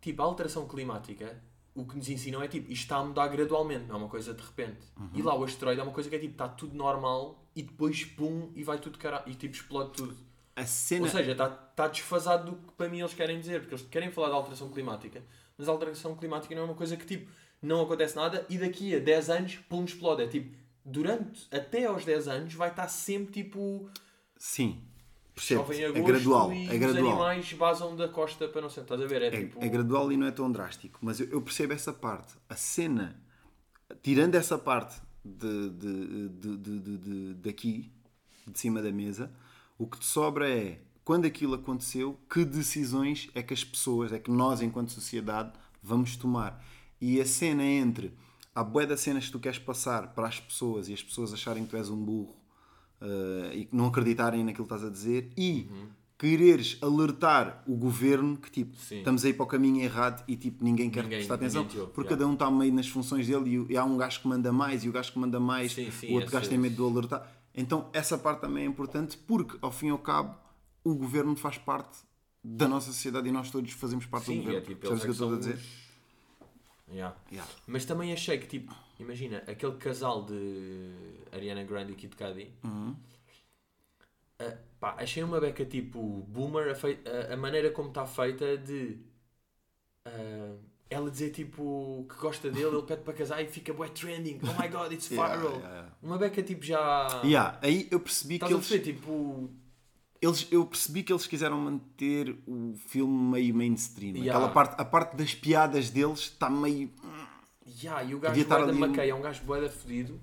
Speaker 1: Tipo, a alteração climática, o que nos ensinam é tipo, isto está a mudar gradualmente, não é uma coisa de repente.
Speaker 2: Uhum.
Speaker 1: E lá o asteroide é uma coisa que é tipo, está tudo normal e depois pum e vai tudo cara e tipo explode tudo.
Speaker 2: A cena.
Speaker 1: Ou seja, está, está desfasado do que para mim eles querem dizer, porque eles querem falar de alteração climática, mas a alteração climática não é uma coisa que tipo, não acontece nada e daqui a 10 anos, pum, explode. É tipo, durante até aos 10 anos vai estar sempre tipo.
Speaker 2: Sim. Percebo. É gradual.
Speaker 1: e
Speaker 2: É
Speaker 1: os
Speaker 2: gradual.
Speaker 1: animais vazam da costa para não sei. Estás a ver? É,
Speaker 2: É,
Speaker 1: tipo.
Speaker 2: é gradual e não é tão drástico, mas eu, eu percebo essa parte. A cena, tirando essa parte de, de, de, de, de- de- daqui, de cima da mesa. O que te sobra é, quando aquilo aconteceu, que decisões é que as pessoas, é que nós, enquanto sociedade, vamos tomar. E a cena entre a bué das cenas que tu queres passar para as pessoas e as pessoas acharem que tu és um burro eh, e não acreditarem naquilo que estás a dizer e quereres alertar o governo que tipo
Speaker 1: Sim.
Speaker 2: estamos aí para o caminho errado e tipo ninguém quer
Speaker 1: Ninguém-
Speaker 2: prestar atenção
Speaker 1: ouve,
Speaker 2: porque
Speaker 1: yeah.
Speaker 2: cada um está meio nas funções dele e, e há um gajo que manda mais e o gajo que manda mais
Speaker 1: Sim, sim,
Speaker 2: o outro
Speaker 1: esse-
Speaker 2: gajo tem medo de o alertar então essa parte também é importante porque ao fim e ao cabo o governo faz parte da nossa sociedade e nós todos fazemos parte do
Speaker 1: Sim,
Speaker 2: governo
Speaker 1: é tipo, eles
Speaker 2: o que eu
Speaker 1: é
Speaker 2: estou a dizer?
Speaker 1: os- Yeah.
Speaker 2: Yeah.
Speaker 1: Mas também achei que, tipo, imagina, aquele casal de Ariana Grande e Kid Cudi,
Speaker 2: Uhum.
Speaker 1: ah, pá, achei uma beca tipo boomer a, fei- a- a maneira como está feita de ah, ela dizer tipo que gosta dele, ele pede para casar e fica bué trending, oh my god, it's
Speaker 2: Yeah,
Speaker 1: viral.
Speaker 2: yeah, yeah.
Speaker 1: Uma beca tipo já.
Speaker 2: Yeah, aí eu percebi
Speaker 1: Estás
Speaker 2: que eles,
Speaker 1: perceber, tipo.
Speaker 2: eles eu percebi que eles quiseram manter o filme meio mainstream
Speaker 1: Yeah.
Speaker 2: aquela parte a parte das piadas deles está meio
Speaker 1: Yeah, e o gajo Boeda
Speaker 2: ali
Speaker 1: McKay é um gajo boeda fedido.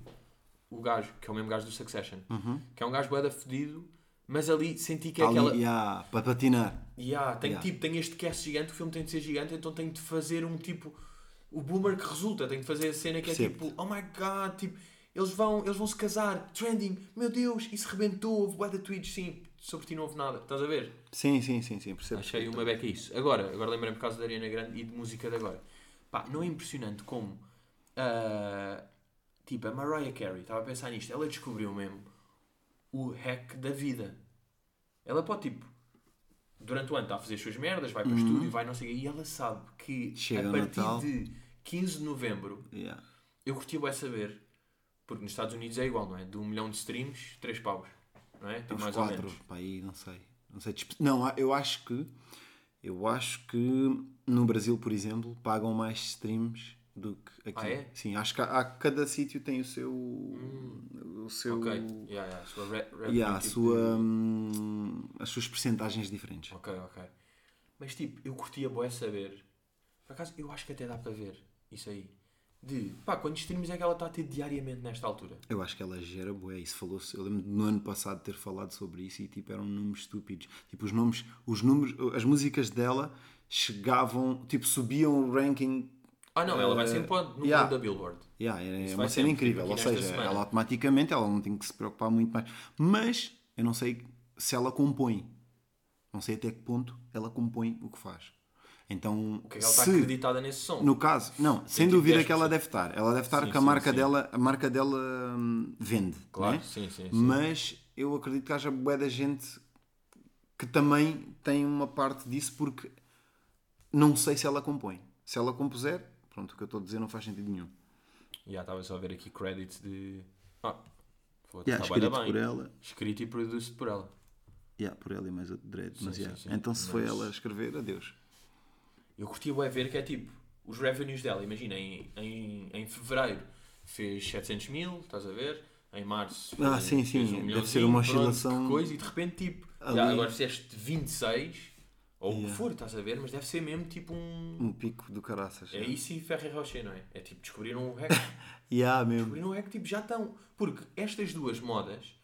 Speaker 1: O gajo, que é o mesmo gajo do Succession, que é um gajo boeda fedido, mas ali senti que é
Speaker 2: Uhum. ali,
Speaker 1: aquela.
Speaker 2: yeah, para patinar
Speaker 1: Yeah, tem,
Speaker 2: Yeah.
Speaker 1: tipo, tem este cast gigante, o filme tem de ser gigante, então tem de fazer um tipo. O boomer que resulta, tem de fazer a cena que é
Speaker 2: Percebo-te.
Speaker 1: tipo, oh my god, tipo, eles vão, eles vão se casar, trending, meu Deus, isso rebentou, houve bué de tweets, sim, sobre ti não houve nada, estás a ver?
Speaker 2: sim, sim, sim, sim percebo
Speaker 1: Achei uma beca isso. Agora, agora lembrei-me por causa da Ariana Grande e de música de agora. Pá, não é impressionante como. ah, tipo, a Mariah Carey, estava a pensar nisto, ela descobriu mesmo o hack da vida. Ela pode, tipo, durante o ano está a fazer as suas merdas, vai para o estúdio, vai não sei o e ela sabe que
Speaker 2: Chega
Speaker 1: a
Speaker 2: o
Speaker 1: partir
Speaker 2: Natal.
Speaker 1: de 15 de novembro,
Speaker 2: Yeah.
Speaker 1: eu curti bem saber, porque nos Estados Unidos é igual, não é? De um milhão de streams, 3 paus, não é?
Speaker 2: Uns
Speaker 1: mais ou
Speaker 2: quatro,
Speaker 1: menos.
Speaker 2: pá, aí não sei. Não, sei não, eu acho que eu acho que no Brasil, por exemplo, pagam mais streams do que aqui.
Speaker 1: Ah, é?
Speaker 2: Sim, acho que há, cada sítio tem o seu o seu
Speaker 1: Ok, yeah, yeah, a sua re-
Speaker 2: yeah, a
Speaker 1: tipo,
Speaker 2: sua, hum, as suas percentagens diferentes.
Speaker 1: Ok, ok. Mas tipo, eu curtia bué saber. Por acaso, eu acho que até dá para ver isso aí. De, pá, quantos streams é que ela está a ter diariamente nesta altura?
Speaker 2: Eu acho que ela gera bué, isso falou-se. Eu lembro no ano passado ter falado sobre isso e tipo eram números estúpidos. Tipo os nomes, os números, as músicas dela chegavam, tipo subiam o ranking.
Speaker 1: Ah não, ela vai
Speaker 2: Eh,
Speaker 1: sempre no
Speaker 2: yeah.
Speaker 1: da Billboard.
Speaker 2: Yeah, é
Speaker 1: Isso
Speaker 2: uma cena incrível. Ou seja,
Speaker 1: semana.
Speaker 2: ela automaticamente ela não tem que se preocupar muito mais. Mas eu não sei se ela compõe. Não sei até que ponto ela compõe o que faz. Então,
Speaker 1: Porque ela está
Speaker 2: se
Speaker 1: acreditada nesse som.
Speaker 2: no caso, não, sem
Speaker 1: tipo
Speaker 2: dúvida
Speaker 1: 10%.
Speaker 2: que ela deve estar. Ela deve estar
Speaker 1: Sim,
Speaker 2: que a
Speaker 1: sim,
Speaker 2: marca
Speaker 1: sim.
Speaker 2: dela, a marca dela hum, vende,
Speaker 1: Claro, sim, sim, sim.
Speaker 2: Mas eu acredito que haja bué da gente que também tem uma parte disso porque não sei se ela compõe. Se ela compuser, pronto, o que eu estou a dizer não faz sentido nenhum.
Speaker 1: Já estava só a ver aqui credits de. Ah, foda
Speaker 2: Yeah, escrito
Speaker 1: bem.
Speaker 2: por ela.
Speaker 1: Escrito e produzido por ela.
Speaker 2: Yeah, por ela e mais outro dread.
Speaker 1: Sim,
Speaker 2: mas,
Speaker 1: sim,
Speaker 2: yeah.
Speaker 1: sim.
Speaker 2: Então se foi
Speaker 1: Mas-
Speaker 2: ela a escrever, adeus.
Speaker 1: Eu curtia bué ver que é tipo, os revenues dela, imagina, em, em, em fevereiro fez 700 mil, estás a ver? Em março fez,
Speaker 2: Ah, sim, sim,
Speaker 1: um
Speaker 2: deve ser uma
Speaker 1: pronto,
Speaker 2: oscilação
Speaker 1: que coisa, e de repente tipo, já, agora fizeste 26, ou o que for, estás a ver? Mas deve ser mesmo tipo um...
Speaker 2: Um pico do caraças.
Speaker 1: É isso e Ferrer Rocher, não é? É tipo, descobriram um hack,
Speaker 2: Yeah, mesmo.
Speaker 1: descobriram um hack, tipo, já estão. Porque estas duas modas,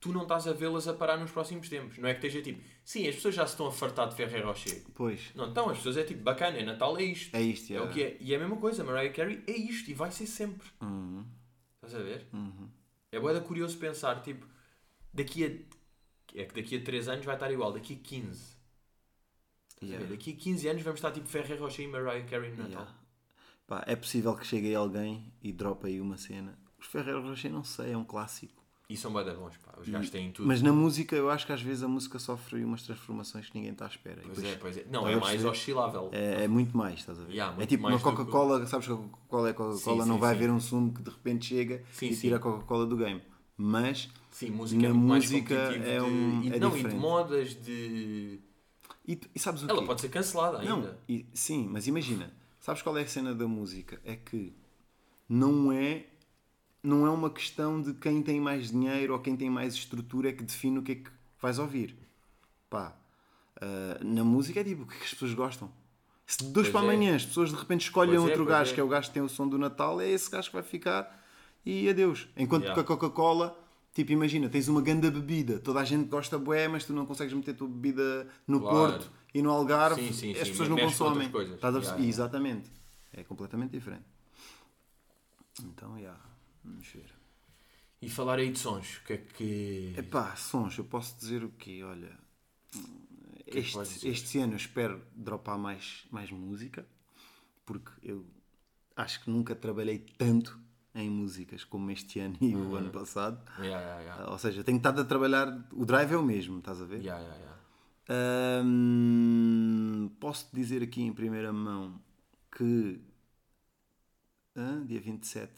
Speaker 1: tu não estás a vê-las a parar nos próximos tempos. Não é que esteja tipo, sim, as pessoas já se estão a fartar de Ferrer Rocher.
Speaker 2: Pois,
Speaker 1: Não, então as pessoas é tipo, bacana, é Natal, é isto.
Speaker 2: é isto.
Speaker 1: É
Speaker 2: yeah.
Speaker 1: o que é. E é a mesma coisa, Mariah Carey é isto e vai ser sempre.
Speaker 2: Uhum,
Speaker 1: Estás a ver?
Speaker 2: uhum.
Speaker 1: É boeda curioso pensar, tipo, daqui a. É que daqui a 3 anos vai estar igual, daqui a 15.
Speaker 2: Yeah.
Speaker 1: ver? Daqui a 15 anos vamos estar tipo Ferrer Rocher e Mariah Carey no Natal.
Speaker 2: Yeah. Pá, é possível que chegue aí alguém e drope aí uma cena. Os Ferreiro Rocher, não sei, é um clássico.
Speaker 1: E são boeda bons, pá. Os gajos têm tudo.
Speaker 2: Mas na música, eu acho que às vezes a música sofre umas transformações que ninguém está à espera.
Speaker 1: Pois
Speaker 2: depois
Speaker 1: é, pois é. Não,
Speaker 2: Estás
Speaker 1: é mais
Speaker 2: perceber?
Speaker 1: oscilável.
Speaker 2: é, é muito mais, estás a ver?
Speaker 1: Yeah,
Speaker 2: é tipo uma
Speaker 1: do
Speaker 2: Coca-Cola, sabes que a Coca-Cola é Coca-Cola, não
Speaker 1: sim,
Speaker 2: vai
Speaker 1: sim.
Speaker 2: haver um sumo que de repente chega
Speaker 1: Sim,
Speaker 2: e tira a Coca-Cola do game. Mas,
Speaker 1: Sim, música
Speaker 2: Na
Speaker 1: é
Speaker 2: música é
Speaker 1: de-
Speaker 2: um-
Speaker 1: e,
Speaker 2: é
Speaker 1: não, e de
Speaker 2: diferente.
Speaker 1: modas, de.
Speaker 2: E, e sabes o
Speaker 1: Ela
Speaker 2: quê?
Speaker 1: pode ser cancelada ainda.
Speaker 2: Não, e- sim, mas imagina, sabes qual é a cena da música? É que não é não é uma questão de quem tem mais dinheiro ou quem tem mais estrutura é que define o que é que vais ouvir. Pá, ah, na música é tipo o que é que as pessoas gostam. Se de dois
Speaker 1: Pois
Speaker 2: para
Speaker 1: é.
Speaker 2: amanhã as pessoas de repente escolhem
Speaker 1: Pois é,
Speaker 2: outro
Speaker 1: pois
Speaker 2: gajo
Speaker 1: é.
Speaker 2: que é o gajo que tem o som do Natal, é esse gajo que vai ficar e adeus. Enquanto
Speaker 1: Yeah.
Speaker 2: que a Coca-Cola Tipo, imagina, tens uma ganda bebida, toda a gente gosta bué, mas tu não consegues meter a tua bebida no
Speaker 1: Claro.
Speaker 2: Porto e no Algarve,
Speaker 1: Sim, sim,
Speaker 2: as
Speaker 1: sim,
Speaker 2: pessoas não consomem.
Speaker 1: coisas.
Speaker 2: Estás a
Speaker 1: Yeah, yeah.
Speaker 2: Exatamente. É completamente diferente. Então, já, vamos ver.
Speaker 1: E falar aí de sons, o que é que.
Speaker 2: Epá, sons, eu posso dizer o quê? Olha,
Speaker 1: que podes
Speaker 2: este, este ano eu espero dropar mais, mais música, porque eu acho que nunca trabalhei tanto em músicas como este ano e
Speaker 1: Uhum.
Speaker 2: o ano passado.
Speaker 1: Yeah, yeah, yeah.
Speaker 2: Ou seja, tenho estado a trabalhar, o drive é o mesmo, estás a ver?
Speaker 1: Yeah, yeah, yeah.
Speaker 2: Ahm, posso dizer aqui em primeira mão que hã? dia 27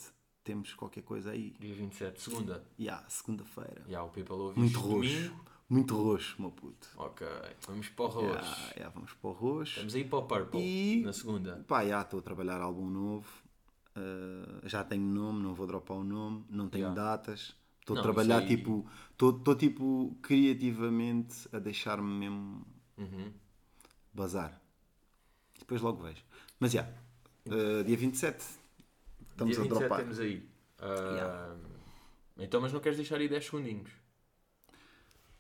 Speaker 2: temos qualquer coisa aí.
Speaker 1: Dia 27, segunda.
Speaker 2: Ya, segunda-feira.
Speaker 1: Yeah, o people ouve
Speaker 2: Muito roxo.
Speaker 1: domingo.
Speaker 2: Muito roxo, meu puto.
Speaker 1: Ok, vamos para o roxo.
Speaker 2: Ya, ya, vamos para o roxo.
Speaker 1: Estamos aí para o Purple,
Speaker 2: E-
Speaker 1: na segunda.
Speaker 2: Pá, já estou a trabalhar álbum novo. Ah, já tenho nome, não vou dropar o nome. Não tenho
Speaker 1: Ya.
Speaker 2: datas. Estou a trabalhar
Speaker 1: aí-
Speaker 2: tipo. Estou tipo criativamente a deixar-me mesmo
Speaker 1: Uhum.
Speaker 2: bazar. Depois logo vejo. Mas já, ah, dia 27 estamos
Speaker 1: Dia
Speaker 2: a
Speaker 1: 27
Speaker 2: dropar.
Speaker 1: temos aí. Ah, Então, mas não queres deixar aí 10 segundinhos?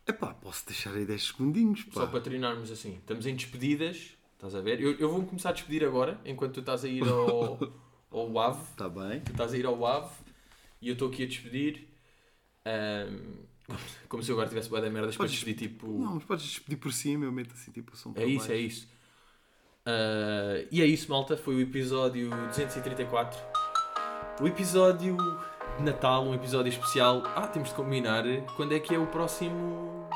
Speaker 2: Epá, posso deixar aí 10 segundinhos. Pá.
Speaker 1: Só para treinarmos assim. Estamos em despedidas, estás a ver? Eu, eu vou começar a despedir agora, enquanto tu estás a ir ao, ao WAV.
Speaker 2: Está bem.
Speaker 1: Tu estás a ir ao WAV e eu estou aqui a despedir. Ahm, como se eu agora tivesse boa da merdas para
Speaker 2: Podes-
Speaker 1: despedir, tipo.
Speaker 2: Não, mas podes despedir por cima, eu meto assim tipo o som
Speaker 1: É
Speaker 2: para
Speaker 1: isso,
Speaker 2: baixo.
Speaker 1: é isso. Ah, e é isso, malta. Foi o episódio 234. O episódio de Natal, um episódio especial. Ah, temos de combinar quando é que é o próximo.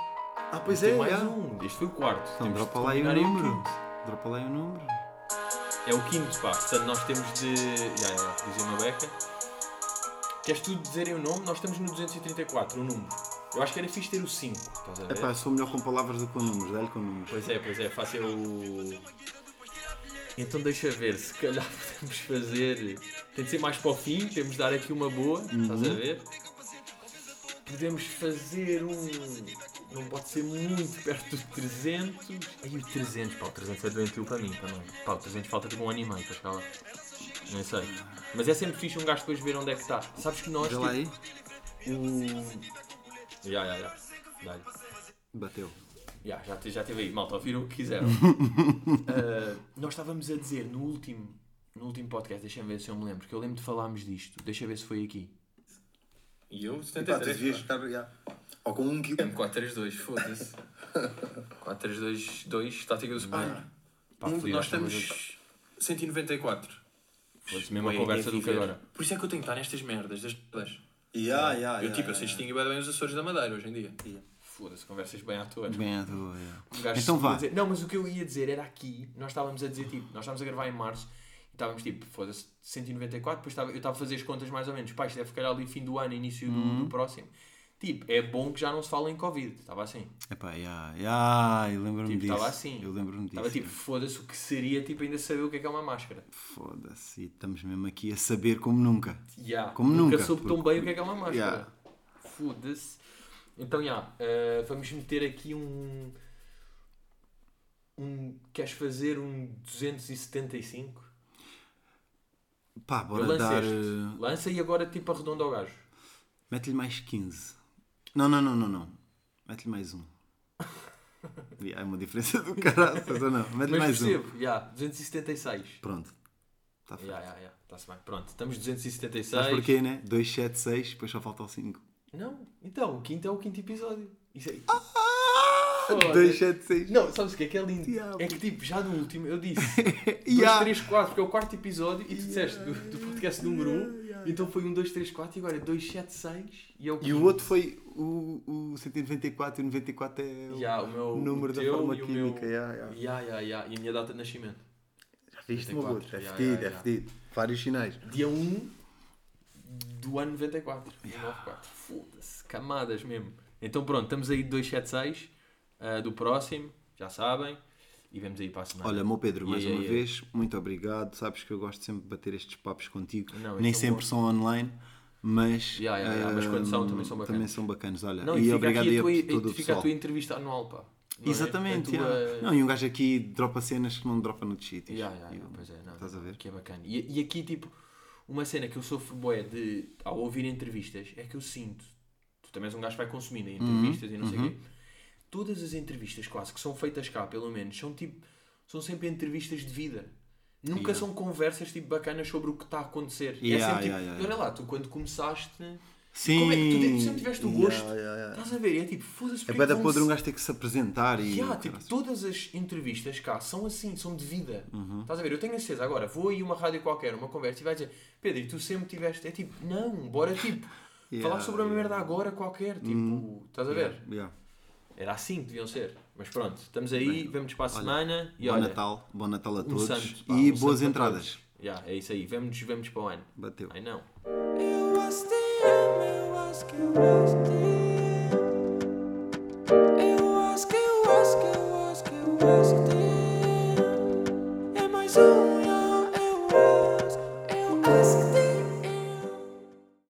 Speaker 2: Ah, pois é,
Speaker 1: mais
Speaker 2: já.
Speaker 1: um. Este foi o quarto.
Speaker 2: Então
Speaker 1: Temos
Speaker 2: dropa lá aí o número. Dropa lá aí o número.
Speaker 1: É o quinto, pá. Portanto, nós temos de. Já, já, já. Dizer uma beca. Queres tu dizerem o nome? Nós estamos no 234, o número. Eu acho que era fixe ter o 5. Estás a ver?
Speaker 2: Epá, sou melhor com palavras do que com números, dá-lhe com números.
Speaker 1: Pois é, pois é, faça o. Então deixa ver, se calhar podemos fazer. Tem de ser mais para o fim, temos de dar aqui uma boa, estás a ver? Podemos fazer um. Não pode ser muito perto do 300. Aí o 300, pá, o 300 é doentio para mim também. Pá, o 300 falta tipo um ano e meio para chegar lá. Não sei. Mas é sempre fixe um gajo depois ver onde é que está. Sabes que nós.
Speaker 2: Veja lá aí.
Speaker 1: tipo, o. Ya, ya, ya. Dá-lhe.
Speaker 2: Bateu.
Speaker 1: Já, te- já teve aí, malta, ouviram o que quiseram. Ah, nós estávamos a dizer no último, no último podcast, deixa-me ver se eu me lembro, que eu lembro de falarmos disto, deixa ver se foi aqui.
Speaker 4: E eu
Speaker 3: Pá, tu
Speaker 4: 73.
Speaker 3: devias
Speaker 4: pá.
Speaker 3: ficar. já. Ou com um quilo.
Speaker 4: M432, foda-se.
Speaker 1: 4-3-2-2, tática do Sport. Pá,
Speaker 4: Um- nós
Speaker 1: estamos
Speaker 4: estamos 194.
Speaker 1: Foda-se, mesmo a
Speaker 4: Ué,
Speaker 1: conversa
Speaker 4: é
Speaker 1: do que agora.
Speaker 4: Por isso é que eu tenho que estar nestas merdas, das.
Speaker 3: Ya, ya,
Speaker 4: Eu
Speaker 3: ya,
Speaker 4: tipo, eu
Speaker 3: ya,
Speaker 4: sei distinguir bem os Açores da Madeira hoje em dia.
Speaker 1: Foda-se, conversas bem à toa.
Speaker 2: Bem à é.
Speaker 1: Um gajo
Speaker 2: Então vá.
Speaker 1: dizer- Não, mas o que eu ia dizer era aqui, nós estávamos a dizer tipo, nós estávamos a gravar em março e estávamos tipo, foda-se, 194, depois estava, eu estava a fazer as contas mais ou menos, pá, isto deve ficar ali fim do ano, início do,
Speaker 2: Uhum.
Speaker 1: do próximo. Tipo, é bom que já não se fala em Covid, estava assim.
Speaker 2: Epá, já, já, eu lembro-me
Speaker 1: Tipo,
Speaker 2: disso.
Speaker 1: estava assim.
Speaker 2: Eu lembro-me disso.
Speaker 1: Estava tipo, foda-se, o que seria tipo ainda saber o que é que é uma máscara.
Speaker 2: Foda-se, e estamos mesmo aqui a saber como nunca.
Speaker 1: Yeah,
Speaker 2: Como nunca,
Speaker 1: soube tão bem o que é que é uma máscara.
Speaker 2: Yeah.
Speaker 1: Foda-se. Então, já, eh, vamos meter aqui um. Um. Queres fazer um 275?
Speaker 2: Pá, bora dar.
Speaker 1: este.
Speaker 2: eh,
Speaker 1: Lança e agora tipo arredonda ao gajo.
Speaker 2: Mete-lhe mais 15. Não, não, não, não, não. Mete-lhe mais um. Yeah, é uma diferença do caraças, ou não? Mete-lhe
Speaker 1: Mas
Speaker 2: mais um.
Speaker 1: percebo, já, 276.
Speaker 2: Pronto. Está feito.
Speaker 1: Já, já, já, está-se bem. Pronto, estamos 276.
Speaker 2: Sabes porquê, né? 2, 7, 6, depois só falta o 5.
Speaker 1: Não, então, o quinto é o quinto episódio. Isso aí.
Speaker 2: Ah!
Speaker 1: Foda-se.
Speaker 2: 2, 7, 6.
Speaker 1: Não, sabes o que é que é lindo?
Speaker 2: Diabo.
Speaker 1: É que tipo, já no último eu disse 2,
Speaker 2: Yeah.
Speaker 1: 3, 4, porque é o quarto episódio e tu disseste do, do podcast número 1, então foi um 2, 3, 4 e agora é 2, 7, 6 e é o
Speaker 2: E o outro foi o, o 194 e o 94 é o
Speaker 1: Ya, o meu,
Speaker 2: número
Speaker 1: o
Speaker 2: da forma química.
Speaker 1: Meu...
Speaker 2: ya, ya.
Speaker 1: Ya, ya, ya. E a minha data de nascimento.
Speaker 2: Já viste,
Speaker 1: 94,
Speaker 2: puto? É fedido, é fedido. Vários sinais.
Speaker 1: Dia 1 do ano 94. 94. Foda-se, camadas mesmo. Então pronto, estamos aí de 276 ah, do próximo, já sabem. E vemos aí para a semana.
Speaker 2: Olha, meu Pedro, mais
Speaker 1: Yeah,
Speaker 2: uma
Speaker 1: yeah,
Speaker 2: vez, muito obrigado. Sabes que eu gosto sempre de bater estes papos contigo.
Speaker 1: Não,
Speaker 2: Nem sempre
Speaker 1: bons.
Speaker 2: são online, mas,
Speaker 1: yeah, mas quando são, também são bacanas.
Speaker 2: também são bacanas. Olha,
Speaker 1: Não,
Speaker 2: e,
Speaker 1: e
Speaker 2: obrigado
Speaker 1: a tua,
Speaker 2: a
Speaker 1: e
Speaker 2: todo
Speaker 1: fica a tua entrevista anual, pá. Não é?
Speaker 2: Exatamente,
Speaker 1: A tua-
Speaker 2: yeah. Não, e um gajo aqui dropa cenas que não dropa noutros sítios.
Speaker 1: Yeah, yeah, yeah, pois é, não,
Speaker 2: Estás a ver?
Speaker 1: Que é bacana. E, e aqui, tipo, uma cena que eu sofro boé de ao ouvir entrevistas é que eu sinto, tu tu também és um gajo que vai consumindo em entrevistas e não sei o quê. Todas as entrevistas quase que são feitas cá, pelo menos, são tipo. São sempre entrevistas de vida. Nunca
Speaker 2: Yeah.
Speaker 1: são conversas tipo bacanas sobre o que está a acontecer. é
Speaker 2: Yeah,
Speaker 1: sempre tipo,
Speaker 2: yeah,
Speaker 1: olha lá, tu quando começaste.
Speaker 2: Sim.
Speaker 1: Como é que tu sempre tiveste o gosto? Estás a ver? E é tipo, foda-se
Speaker 2: É bué da podre um gajo ter que se apresentar e.
Speaker 1: Yeah, tipo, todas as entrevistas cá são assim, são de vida.
Speaker 2: Uhum.
Speaker 1: Estás a ver? Eu tenho a certeza, agora vou aí uma rádio qualquer, uma conversa e vai dizer Pedro, e tu sempre tiveste. É tipo, não, bora tipo, falar sobre uma merda agora qualquer. Tipo,
Speaker 2: Uhum.
Speaker 1: estás a ver?
Speaker 2: Yeah.
Speaker 1: Era assim que deviam ser. Mas pronto, estamos aí, vemos para a olha, semana. E
Speaker 2: bom
Speaker 1: olha,
Speaker 2: Natal, bom Natal a todos.
Speaker 1: Santo, pá,
Speaker 2: e
Speaker 1: um
Speaker 2: boas entradas.
Speaker 1: Yeah, é isso aí, vemos, vemos para o ano.
Speaker 2: Bateu.
Speaker 1: Ai não.
Speaker 5: Eu